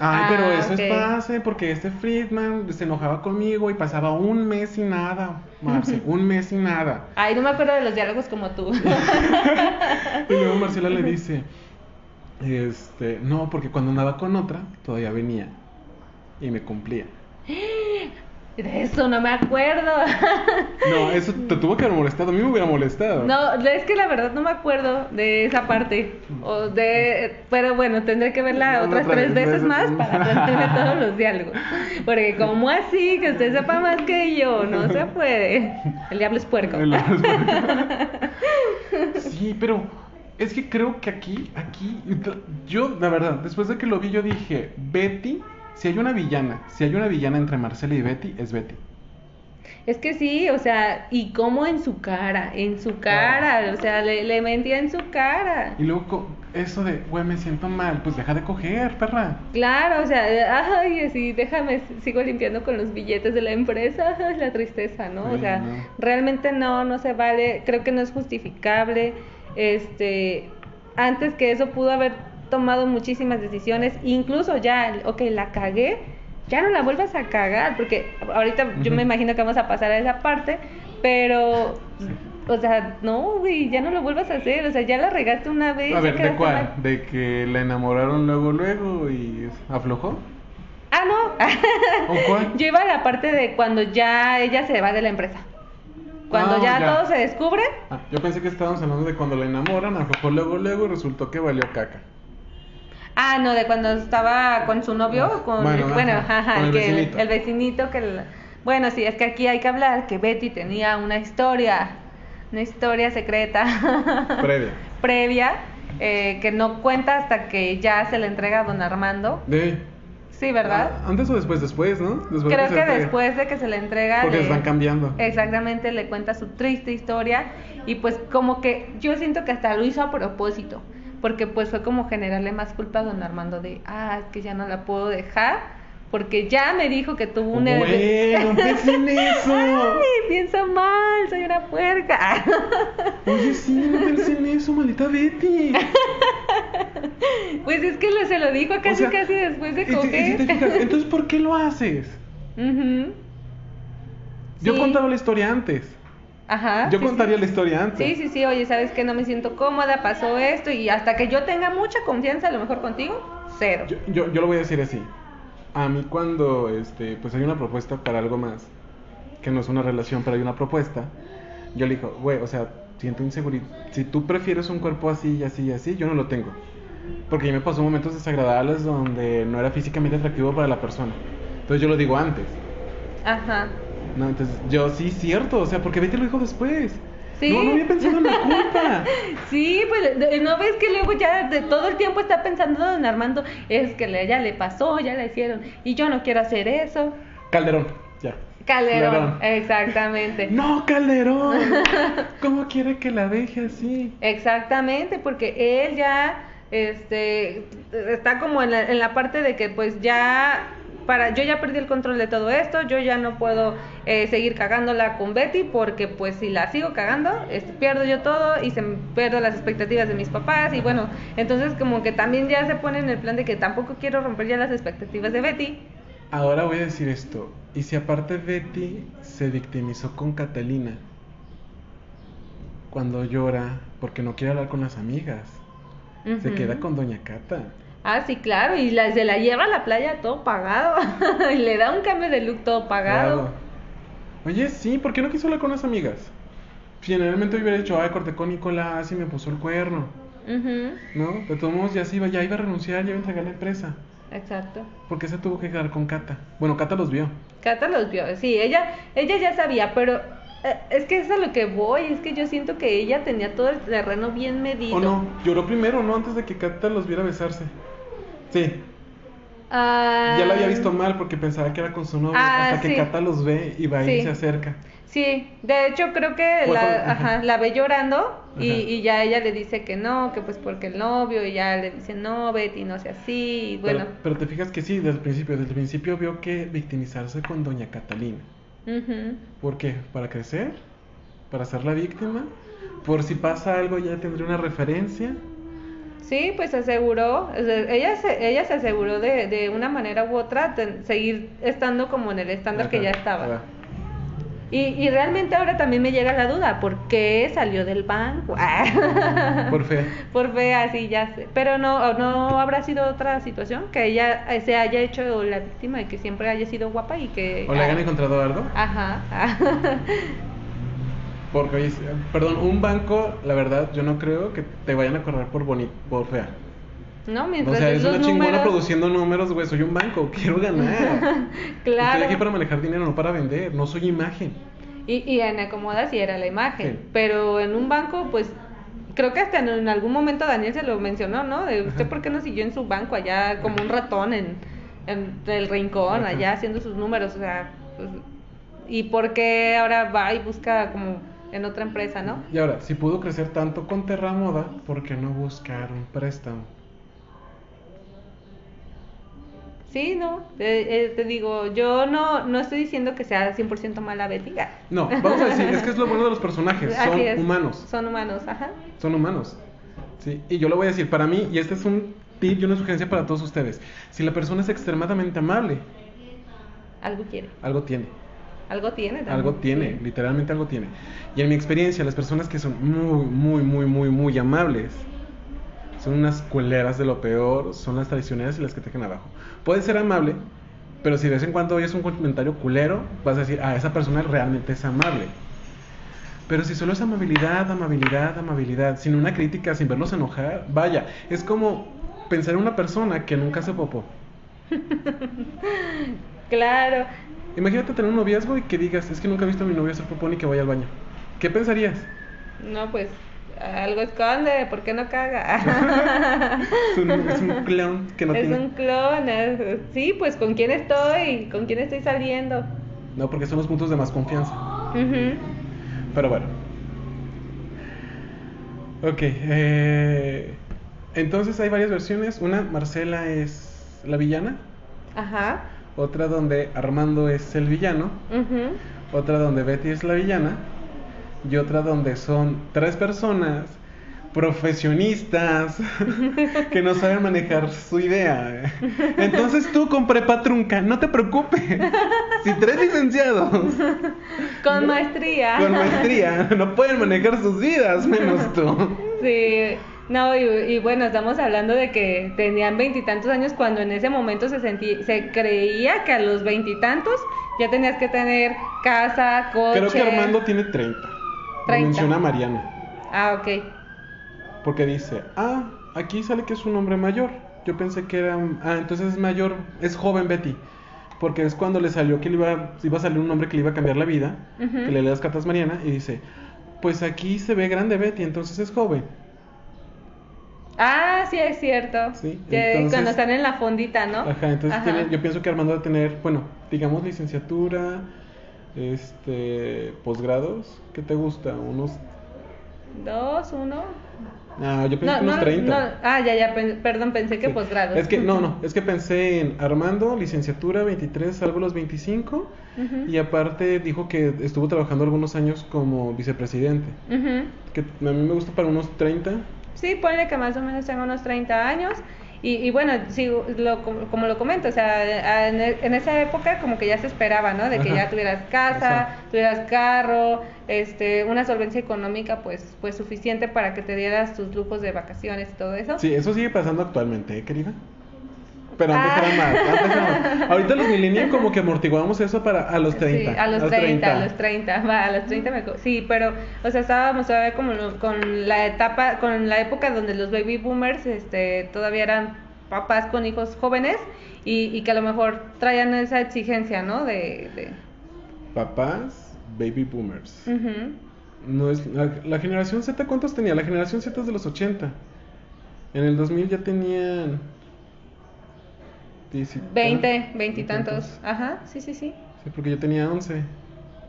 Ay, Ah, pero eso es pase, porque este Friedman se enojaba conmigo y pasaba un mes sin nada, Marce, un mes sin nada. Ay, no me acuerdo de los diálogos como tú. Y luego Marcela le dice, este, no, porque cuando andaba con otra, todavía venía y me cumplía. De eso no me acuerdo. No, eso te tuvo que haber molestado. A mí me hubiera molestado. No, es que la verdad no me acuerdo de esa parte. O de, pero bueno, tendré que verla No, otras otra tres veces veces. más para aprenderme todos los diálogos. Porque como así, que usted sepa más que yo, no se puede. El diablo es puerco. El- Sí, pero es que creo que aquí, aquí, yo, la verdad, después de que lo vi, yo dije, Betty, si hay una villana, si hay una villana entre Marcela y Betty, es Betty. Es que sí, o sea, y como en su cara, en su cara, o sea, le, le mentía en su cara. Y luego eso de, güey, me siento mal, pues deja de coger, perra. Claro, o sea, ay, así, déjame, sigo limpiando con los billetes de la empresa, la tristeza, ¿no? O Sí, sea, no. realmente no, no se vale, creo que no es justificable, este, antes que eso pudo haber tomado muchísimas decisiones, incluso ya, ok, la cagué, ya no la vuelvas a cagar, porque ahorita yo me imagino que vamos a pasar a esa parte, pero... O sea, no, güey, ya no lo vuelvas a hacer. O sea, ya la regaste una vez. A ver, ¿de cuál? mal. ¿De que la enamoraron luego, luego y aflojó? Ah, no. ¿O cuál? Yo iba a la parte de cuando ya ella se va de la empresa. Cuando Ah, ya, ya. todo se descubre. Ah, yo pensé que estábamos hablando de cuando la enamoran, aflojó luego, luego y resultó que valió caca. Ah, no, de cuando estaba con su novio, con Bueno, bueno, ajá, ajá, con el que vecinito. el vecinito que el- bueno, sí, es que aquí hay que hablar que Betty tenía una historia, una historia secreta Previa. previa eh, que no cuenta hasta que ya se le entrega a don Armando. De. Sí, ¿verdad? Ah, antes o después, después, ¿no? Después Creo que después de que se le entrega Porque le- van cambiando. Exactamente, le cuenta su triste historia y pues como que yo siento que hasta lo hizo a propósito, porque pues fue como generarle más culpa a don Armando de, ah, es que ya no la puedo dejar, porque ya me dijo que tuvo un... Güey, no pienses en eso. Ay, piensa mal, soy una puerca. Oye, sí, no pensé en eso, maldita Betty. pues es que lo- se lo dijo O casi sea, casi después de si- coger. si entonces, ¿por qué lo haces? Yo Sí. contaba la historia antes. Ajá. Yo sí, sí. contaría la historia antes. Sí, sí, sí, oye, ¿sabes que No me siento cómoda, pasó esto y hasta que yo tenga mucha confianza a lo mejor contigo, cero. Yo, yo, yo lo voy a decir así. A mí cuando este, pues hay una propuesta para algo más, que no es una relación, pero hay una propuesta, yo le digo, güey, o sea, siento inseguridad. Si tú prefieres un cuerpo así y así y así, yo no lo tengo. Porque ya me pasó momentos desagradables donde no era físicamente atractivo para la persona. Entonces yo lo digo antes. Ajá. No, entonces yo sí, cierto, o sea, porque Betty lo dijo después. Sí. No, no había pensado en la culpa. Sí, pues no ves que luego ya de todo el tiempo está pensando don Armando, es que le, ya le pasó, ya le hicieron, y yo no quiero hacer eso. Calderón, ya. Calderón, Calderón. exactamente. No, Calderón. ¿Cómo quiere que la deje así? Exactamente, porque él ya este está como en la, en la parte de que pues ya para yo ya perdí el control de todo esto, yo ya no puedo eh, seguir cagándola con Betty porque pues si la sigo cagando, este, pierdo yo todo y se me- pierdo las expectativas de mis papás y bueno, entonces como que también ya se pone en el plan de que tampoco quiero romper ya las expectativas de Betty. Ahora voy a decir esto. ¿Y si aparte Betty se victimizó con Catalina? Cuando llora porque no quiere hablar con las amigas. Se queda con Doña Cata. Ah, sí, claro, y la, se la lleva a la playa todo pagado. y le da un cambio de look todo pagado. Claro. Oye, sí, ¿por qué no quiso hablar con las amigas? Generalmente hubiera dicho, ay, corté con Nicolás y me puso el cuerno. Ujú, ¿No? De todos modos, ya se iba, ya iba a renunciar, ya iba a entregar la empresa. Exacto. ¿Por qué se tuvo que quedar con Cata? Bueno, Cata los vio. Cata los vio, sí, ella, ella ya sabía, pero eh, es que es a lo que voy, es que yo siento que ella tenía todo el terreno bien medido. ¿O no? Lloró primero, ¿no? Antes de que Cata los viera besarse. Sí, Ah, ya la había visto mal porque pensaba que era con su novio. Ah, hasta que sí. Cata los ve y va y Sí. se acerca. Sí, de hecho creo que la, con- ajá. la ve llorando y, y ya ella le dice que no, que pues porque el novio, y ya le dice no, Betty, no sea así, y bueno. Pero, pero te fijas que sí, desde el principio. Desde el principio vio que victimizarse con Doña Catalina. ujú. ¿Por qué? ¿Para crecer? ¿Para ser la víctima? ¿Por si pasa algo ya tendré una referencia? Sí, pues se aseguró, ella se, ella se aseguró de, de una manera u otra ten- seguir estando como en el estándar que ya estaba. ajá. Y, y realmente ahora también me llega la duda, ¿por qué salió del banco? Por fea. Por fea, sí, ya sé. Pero no, no habrá sido otra situación, que ella eh, se haya hecho la víctima de que siempre haya sido guapa y que... ¿O le hayan encontrado algo? Ajá. Porque, oye, perdón, un banco, la verdad, yo no creo que te vayan a correr por bonito, por fea. no, O mientras sea, es una chingona números- produciendo números, güey. Soy un banco, quiero ganar. Claro. Estoy aquí para manejar dinero, no para vender. No soy imagen. Y, y en Acomoda sí era la imagen, Sí. pero en un banco, pues, creo que hasta en, en algún momento Daniel se lo mencionó, ¿no? De usted por qué no siguió en su banco allá como un ratón en, en el rincón, Ajá. allá haciendo sus números, o sea, pues, y por qué ahora va y busca como en otra empresa, ¿no? Y ahora, si pudo crecer tanto con Terra Moda, ¿por qué no buscar un préstamo? Sí, no, te, eh, te digo, yo no, no estoy diciendo que sea 100% mala Betty. No, vamos a decir, es que es lo bueno de los personajes. Son es. humanos. Son humanos, ajá. Son humanos. Sí, y yo lo voy a decir, para mí, y este es un tip y una sugerencia para todos ustedes. Si la persona es extremadamente amable, Algo quiere, algo tiene. Algo tiene también. Algo tiene, sí. literalmente algo tiene. Y en mi experiencia, las personas que son muy, muy, muy, muy, muy amables son unas culeras de lo peor, son las traicioneras y las que te dejan abajo. Puedes ser amable, pero si de vez en cuando oyes un comentario culero, vas a decir, ah, esa persona realmente es amable. Pero si solo es amabilidad, amabilidad, amabilidad, sin una crítica, sin verlos enojar, vaya, es como pensar en una persona que nunca hace popó. Claro, Imagínate tener un noviazgo y que digas, es que nunca he visto a mi novio hacer popó ni que vaya al baño. ¿Qué pensarías? no, pues algo esconde, ¿por qué no caga? Es un, es un clown que no es tiene. un clon, es- sí, pues con quién estoy, con quién estoy saliendo. No, porque son los puntos de más confianza. Ujú. Pero bueno. Ok. eh, entonces hay varias versiones. Una, Marcela es la villana. Ajá. Otra donde Armando es el villano. Otra donde Betty es la villana. Y otra donde son tres personas profesionistas que no saben manejar su idea. Entonces tú con prepa trunca, no te preocupes. Si tres licenciados Con maestría. con maestría no pueden manejar sus vidas, menos tú. Sí, no, y, y bueno, estamos hablando de que tenían veintitantos años cuando en ese momento se sentía, se creía que a los veintitantos ya tenías que tener casa, coche. Creo que Armando tiene 30. Lo 30. menciona Mariana. Ah, ok. Porque dice, ah, aquí sale que es un hombre mayor. Yo pensé que era. Ah, entonces es mayor, es joven Betty. porque es cuando le salió que le iba, iba a salir un hombre que le iba a cambiar la vida, que le lee las cartas Mariana y dice, pues aquí se ve grande Betty, entonces es joven. Ah, sí, es cierto. Sí, Que entonces- cuando están en la fondita, ¿no? Ajá, entonces Ajá. tiene- yo pienso que Armando va a tener, bueno, digamos licenciatura, este, posgrados, ¿qué te gusta? Unos, Dos, uno. ah, yo que unos 30. no, ah, ya, ya, pen- perdón, pensé que Sí. posgrados. Es que, no, no, es que pensé en Armando, licenciatura, 23, salvo los 25, Ujú. y aparte dijo que estuvo trabajando algunos años como vicepresidente, Ujú. que a mí me gusta para unos 30. Sí, ponle que más o menos tenga unos 30 años. Y, y bueno, sí, lo, como, como lo comento, o sea, en, e- en esa época como que ya se esperaba, ¿no? De que Ajá. ya tuvieras casa, tuvieras carro, este, una solvencia económica pues, pues suficiente para que te dieras tus lujos de vacaciones y todo eso. Sí, eso sigue pasando actualmente, ¿eh, querida? Pero antes Ah. era más, antes era más. Ahorita los millennials como que amortiguamos eso para a los 30. Sí, a los 30, a los 30, va, a los 30 me... co- Sí, pero, o sea, estábamos todavía como con la etapa, con la época donde los baby boomers, este, todavía eran papás con hijos jóvenes y, y que a lo mejor traían esa exigencia, ¿no? De... de... Papás, baby boomers. No es la, la generación Z ¿cuántos tenía? La generación Z es de los 80. En el 2000 ya tenían 10 y- 20, 20 y tantos. Ajá, sí, sí, sí. Sí, porque yo tenía 11.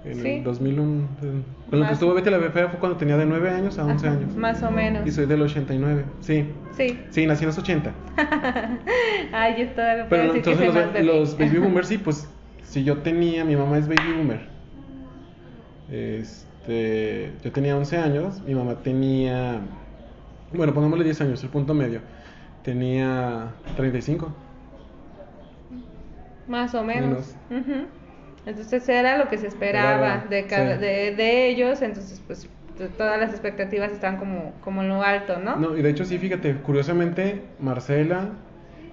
En Sí. el 2001. Con lo Más- que estuvo Betty la Fea fue cuando tenía de 9 años a 11 Ajá, años. Más o menos. Y soy del 89. Sí. Sí. Sí, nací en los 80. Ay, yo todavía puedo Pero decir que entonces soy los, los baby boomers sí, pues si yo tenía, mi mamá es baby boomer. Este, yo tenía 11 años, mi mamá tenía, bueno, pongámosle 10 años, el punto medio. Tenía 35. Más o menos. Entonces era lo que se esperaba de, cada, sí. de, ellos, entonces pues todas las expectativas están como, como en lo alto, ¿no? No, y de hecho sí, fíjate, curiosamente, Marcela,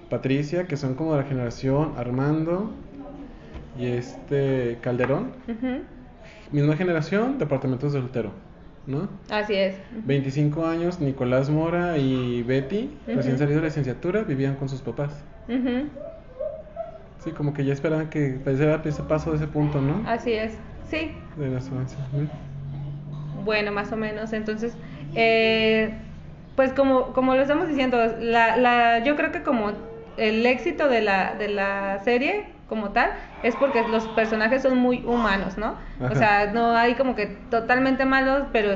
Patricia, que son como de la generación, Armando y este Calderón, misma generación, departamento de soltero, ¿no? Así es. 25 años, Nicolás Mora y Betty, recién Ujú. salidos de la licenciatura, vivían con sus papás. Sí, como que ya esperaban que ese paso de ese punto, ¿no? Así es. Sí, De la bueno, más o menos. Entonces, eh, pues como, como lo estamos diciendo, la, la, yo creo que como el éxito de la, de la serie como tal es porque los personajes son muy humanos, ¿no? O sea, no hay como que totalmente malos, pero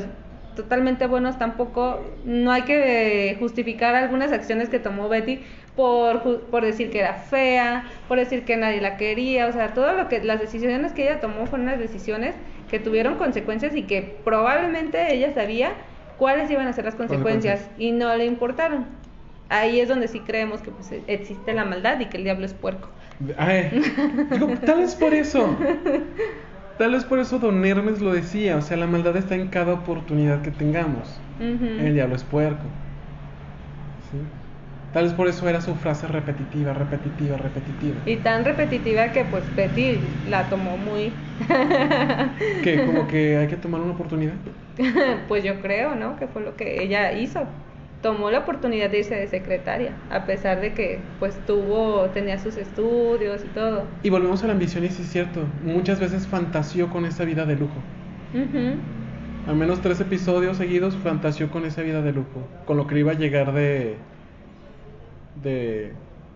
totalmente buenos tampoco. No hay que justificar algunas acciones que tomó Betty por, por decir que era fea, por decir que nadie la quería, o sea, todo lo que las decisiones que ella tomó fueron unas decisiones que tuvieron consecuencias y que probablemente ella sabía cuáles iban a ser las consecuencias Consecuencias. y no le importaron. Ahí es donde sí creemos que pues, existe la maldad y que el diablo es puerco. Ay, digo, tal vez por eso. Tal vez por eso Don Hermes lo decía. O sea, la maldad está en cada oportunidad que tengamos. El diablo es puerco. ¿Sí? Tal vez por eso era su frase repetitiva, repetitiva, repetitiva. Y tan repetitiva que pues Betty la tomó muy, Que como que hay que tomar una oportunidad. pues yo creo, ¿no? Que fue lo que ella hizo. Tomó la oportunidad de irse de secretaria, a pesar de que pues tuvo, tenía sus estudios y todo. Y volvemos a la ambición y sí es cierto. Muchas veces fantaseó con esa vida de lujo. Ujú. Al menos tres episodios seguidos fantaseó con esa vida de lujo. Con lo que iba a llegar de... De...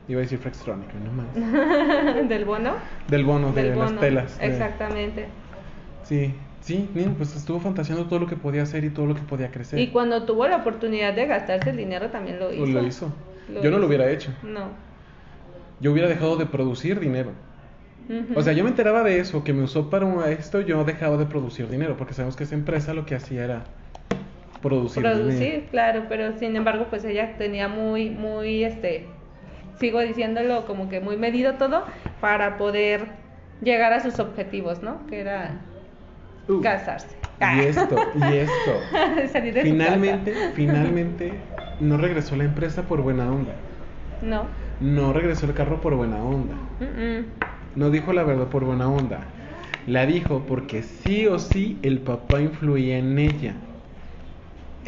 Iba a decir Flextronic, no más. Del bono. Del bono, de las telas. de- Exactamente. Sí, sí, pues estuvo fantaseando todo lo que podía hacer y todo lo que podía crecer. Y cuando tuvo la oportunidad de gastarse el dinero también lo hizo. Pues lo hizo. Lo Yo no lo hizo. hubiera hecho. No. Yo hubiera dejado de producir dinero. O sea, yo me enteraba de eso, que me usó para esto, yo dejaba de producir dinero, porque sabemos que esa empresa lo que hacía era producir, producir, claro, pero sin embargo, pues ella tenía muy, muy, este, sigo diciéndolo como que muy medido todo para poder llegar a sus objetivos, ¿no? Que era Uh, casarse. Y esto, y esto. Salir de su finalmente, casa. finalmente, no regresó la empresa por buena onda. No. No regresó el carro por buena onda. No dijo la verdad por buena onda. La dijo porque sí o sí el papá influía en ella.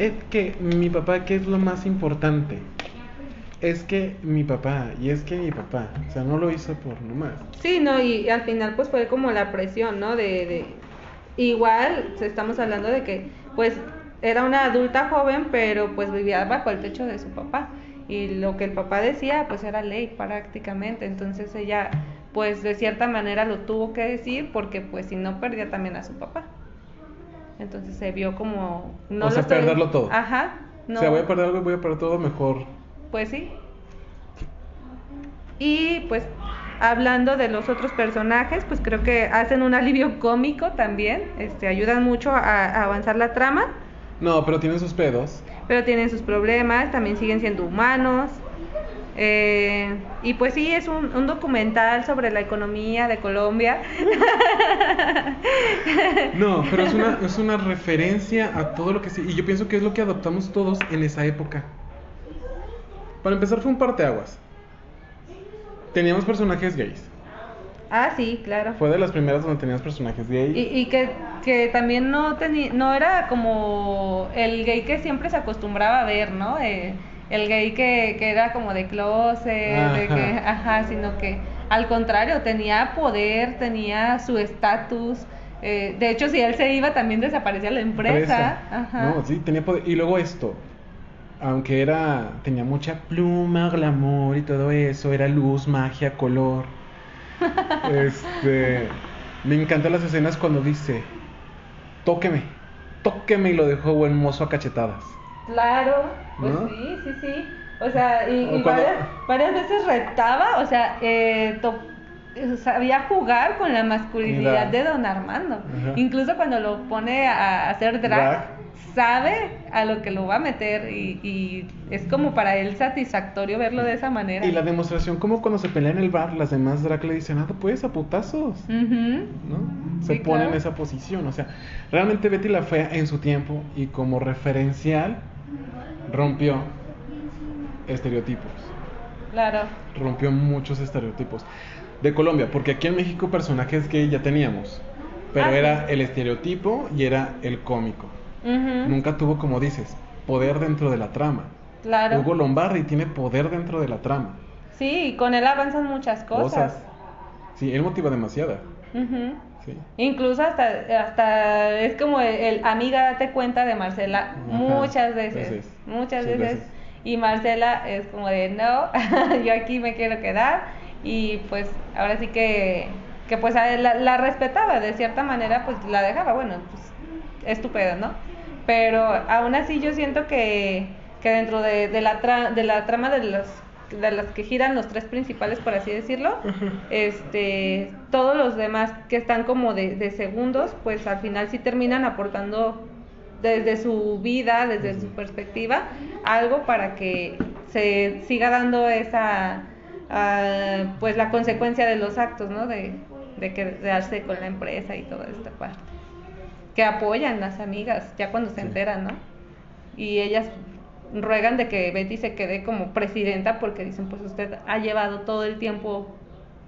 Es que mi papá, ¿qué es lo más importante? es que mi papá, y es que mi papá, o sea, no lo hizo por nomás. Sí, no, y al final pues fue como la presión, ¿no? De, de igual estamos hablando de que pues era una adulta joven, pero pues vivía bajo el techo de su papá y lo que el papá decía pues era ley prácticamente, entonces ella pues de cierta manera lo tuvo que decir porque pues si no perdía también a su papá. Entonces se vio como no o sea, perderlo todo. Ajá. No. O sea, voy a perder algo y voy a perder todo mejor. Pues sí. Y pues hablando de los otros personajes, pues creo que hacen un alivio cómico también, este ayudan mucho a, a avanzar la trama. No, pero tienen sus pedos. Pero tienen sus problemas, también siguen siendo humanos. Eh, y pues sí, es un, un, documental sobre la economía de Colombia. No, pero es una, es una referencia a todo lo que sí. Y yo pienso que es lo que adoptamos todos en esa época. Para empezar, fue un parteaguas. Teníamos personajes gays. Ah, sí, claro. Fue de las primeras donde tenías personajes gays. Y, y que, que también no, tenía no era como el gay que siempre se acostumbraba a ver, ¿no? Eh, el gay que, que era como de closet, de que, ajá, sino que al contrario, tenía poder, tenía su estatus. Eh, de hecho, si él se iba, también desaparecía la empresa. Ajá. No, sí, tenía poder. Y luego esto, aunque era, tenía mucha pluma, glamour y todo eso, era luz, magia, color. este, me encantan las escenas cuando dice, tóqueme, tóqueme y lo dejó buen mozo a cachetadas. Claro, pues sí, sí, sí. O sea, y, y varias, varias, veces retaba, o sea, eh, sabía jugar con la masculinidad de Don Armando. Ajá. Incluso cuando lo pone a hacer drag, drag, sabe a lo que lo va a meter y, y, es como para él satisfactorio verlo de esa manera. Y la demostración, como cuando se pelea en el bar, las demás drag le dicen, ah, tú puedes a putazos. Uh -huh. ¿no? Se sí, pone claro. en esa posición. O sea, realmente Betty la Fea en su tiempo y como referencial rompió estereotipos. Claro. Rompió muchos estereotipos. De Colombia, porque aquí en México personajes que ya teníamos, pero ah, era el estereotipo y era el cómico. Uh -huh. Nunca tuvo, como dices, poder dentro de la trama. Claro. Hugo Lombardi tiene poder dentro de la trama. Sí, con él avanzan muchas cosas. cosas. Sí, él motiva demasiado. Uh -huh. Sí. Incluso hasta, hasta es como el, el, amiga date cuenta de Marcela muchas veces. veces. Muchas sí, veces. veces. Y Marcela es como de no, yo aquí me quiero quedar. Y pues ahora sí que, que pues la, la respetaba de cierta manera, pues la dejaba. Bueno, pues estupendo, ¿no? Pero aún así yo siento que, que dentro de, de, la tra de la trama de los de las que giran los tres principales, por así decirlo, este, todos los demás que están como de, de, segundos, pues al final sí terminan aportando desde su vida, desde su perspectiva, algo para que se siga dando esa, uh, pues la consecuencia de los actos, ¿no? De, de quedarse con la empresa y toda esta parte. Que apoyan las amigas, ya cuando se enteran, ¿no? Y ellas ruegan de que Betty se quede como presidenta porque dicen pues usted ha llevado todo el tiempo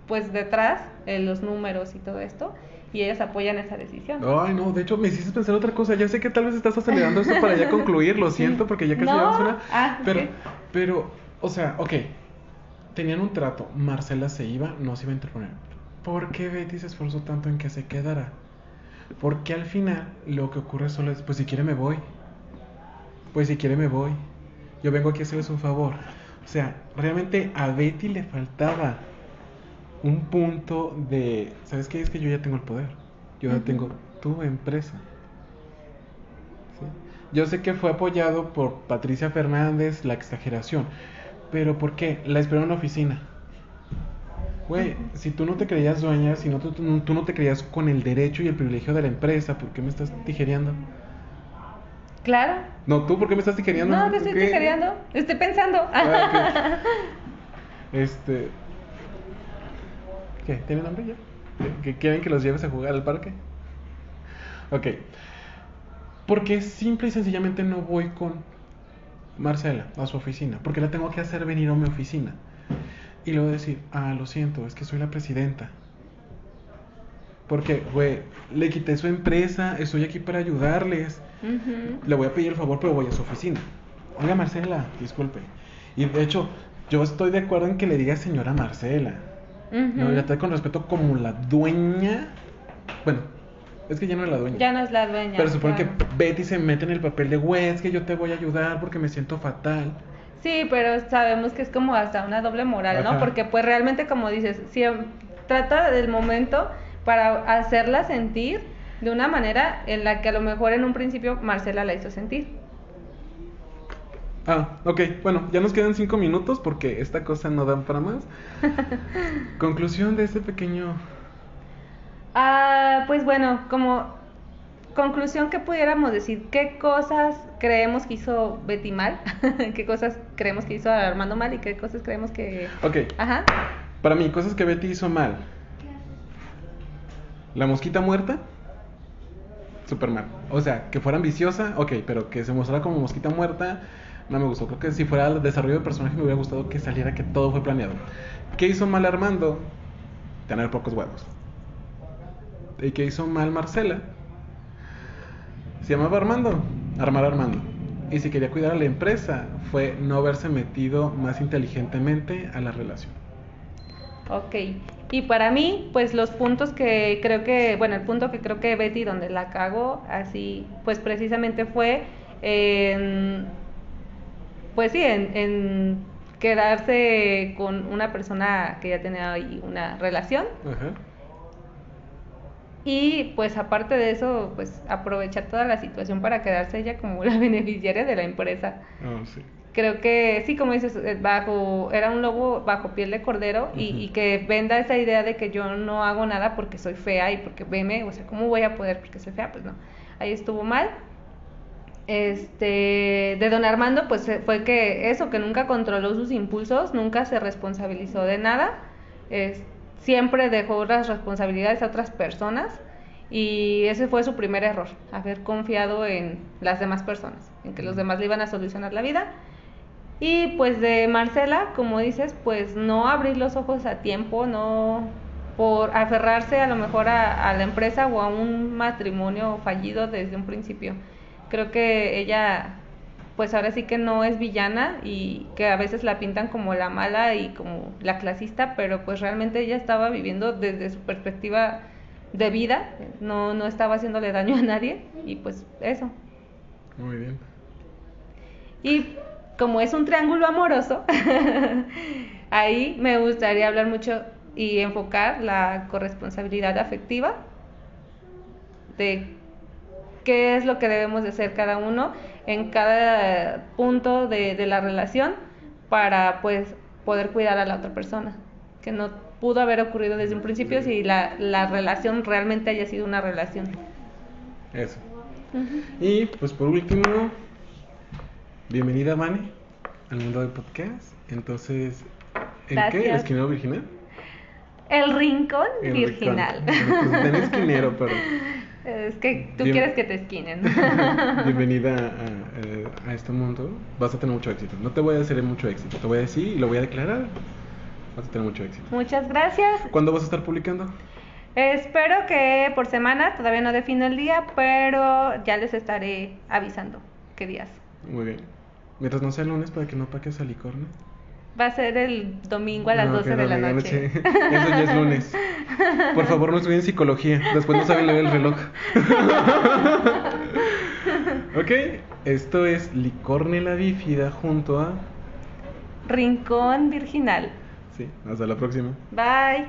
pues detrás eh, los números y todo esto y ellas apoyan esa decisión. Ay, no, de hecho me hiciste pensar otra cosa. Ya sé que tal vez estás acelerando esto para ya concluir, lo siento, porque ya casi no. llevamos una. Ah, pero, okay. pero, o sea, ok. Tenían un trato. Marcela se iba, no se iba a interponer. ¿Por qué Betty se esforzó tanto en que se quedara? Porque al final lo que ocurre solo es, pues si quiere me voy. Pues si quiere me voy. Yo vengo aquí a hacerles un favor. O sea, realmente a Betty le faltaba un punto de, ¿sabes qué? Es que yo ya tengo el poder. Yo ya tengo tu empresa. ¿Sí? Yo sé que fue apoyado por Patricia Fernández, la exageración. Pero ¿por qué? La esperó en una oficina. Güey, si tú no te creías dueña, si no, tú, tú, no te creías con el derecho y el privilegio de la empresa, ¿por qué me estás tijereando? Claro. No, ¿tú por qué me estás tijereando? No, te estoy ¿Qué? tijereando. Estoy pensando. Ah, okay. Este, ¿Qué? ¿Tienen hambre ya? ¿Que quieren que los lleves a jugar al parque? Ok. Porque simple y sencillamente no voy con Marcela a su oficina. Porque la tengo que hacer venir a mi oficina. Y luego decir, ah, lo siento, es que soy la presidenta. Porque, güey, le quité su empresa, estoy aquí para ayudarles. Uh -huh. Le voy a pedir el favor, pero voy a su oficina. Oiga, Marcela, disculpe. Y de hecho, Yo estoy de acuerdo en que le diga señora Marcela. No, Ujú. la trata con respeto como la dueña. Bueno, es que ya no es la dueña. Ya no es la dueña. Pero supone claro. que Betty se mete en el papel de, güey, es que yo te voy a ayudar porque me siento fatal. Sí, pero sabemos que es como hasta una doble moral, ¿no? Porque pues realmente como dices, si trata del momento para hacerla sentir de una manera en la que a lo mejor en un principio Marcela la hizo sentir. Ah, ok, bueno, ya nos quedan cinco minutos porque esta cosa no da para más. Conclusión de este pequeño. Ah, pues bueno, como conclusión que pudiéramos decir, ¿qué cosas creemos que hizo Betty mal? ¿Qué cosas creemos que hizo Armando mal y qué cosas creemos que... Ok, Ajá. para mí, cosas que Betty hizo mal. La mosquita muerta, super mal. O sea, que fuera ambiciosa, ok, pero que se mostrara como mosquita muerta, no me gustó. Creo que si fuera el desarrollo de personaje me hubiera gustado que saliera que todo fue planeado. ¿Qué hizo mal Armando? Tener pocos huevos. ¿Y qué hizo mal Marcela? Se llamaba Armando, armar Armando. Y si quería cuidar a la empresa, fue no haberse metido más inteligentemente a la relación. Ok. Y para mí, pues los puntos que creo que, bueno, el punto que creo que Betty donde la cagó, así, pues precisamente fue en, pues sí, en, en quedarse con una persona que ya tenía ahí una relación Ajá. y pues aparte de eso, pues aprovechar toda la situación para quedarse ella como la beneficiaria de la empresa. Ah, sí. Creo que sí, como dices, eh, bajo era un lobo bajo piel de cordero y, que venda esa idea de que yo no hago nada porque soy fea y porque veme, o sea, ¿cómo voy a poder porque soy fea? Pues no, ahí estuvo mal. Este, de don Armando, pues eh, fue que eso, que nunca controló sus impulsos, nunca se responsabilizó de nada, es, siempre dejó las responsabilidades a otras personas y ese fue su primer error, haber confiado en las demás personas, en que los demás le iban a solucionar la vida. Y pues de Marcela, como dices, pues no abrir los ojos a tiempo, no por aferrarse a lo mejor a, a la empresa o a un matrimonio fallido desde un principio. Creo que ella, pues ahora sí que no es villana y que a veces la pintan como la mala y como la clasista, pero pues realmente ella estaba viviendo desde su perspectiva de vida, no, no estaba haciéndole daño a nadie y pues eso. Muy bien. Y como es un triángulo amoroso, ahí me gustaría hablar mucho y enfocar la corresponsabilidad afectiva de qué es lo que debemos de hacer cada uno en cada punto de, de la relación para pues poder cuidar a la otra persona, que no pudo haber ocurrido desde un principio si la, la relación realmente haya sido una relación. Eso. Y pues por último, bienvenida Vane al mundo del podcast. Entonces, ¿en qué? ¿El esquinero virginal? El rincón El virginal. rincón. Bueno, pues, esquinero, pero Es que tú Bien- quieres que te esquinen. bienvenida a, a- a este mundo. Vas a tener mucho éxito. No te voy a decir mucho éxito, te voy a decir y lo voy a declarar. Vas a tener mucho éxito. Muchas gracias. ¿Cuándo vas a estar publicando? Espero que por semana, todavía no defino el día, pero ya les estaré avisando qué días. Muy bien. Mientras no sea lunes para que no paques a licor, ¿no? Va a ser el domingo a las No, 12 que de la medianoche. noche. Eso ya es lunes. Por favor, no estudien psicología. Después no saben leer el reloj. ok, esto es Licorne la bífida junto a. Rincón virginal. Sí, hasta la próxima. Bye.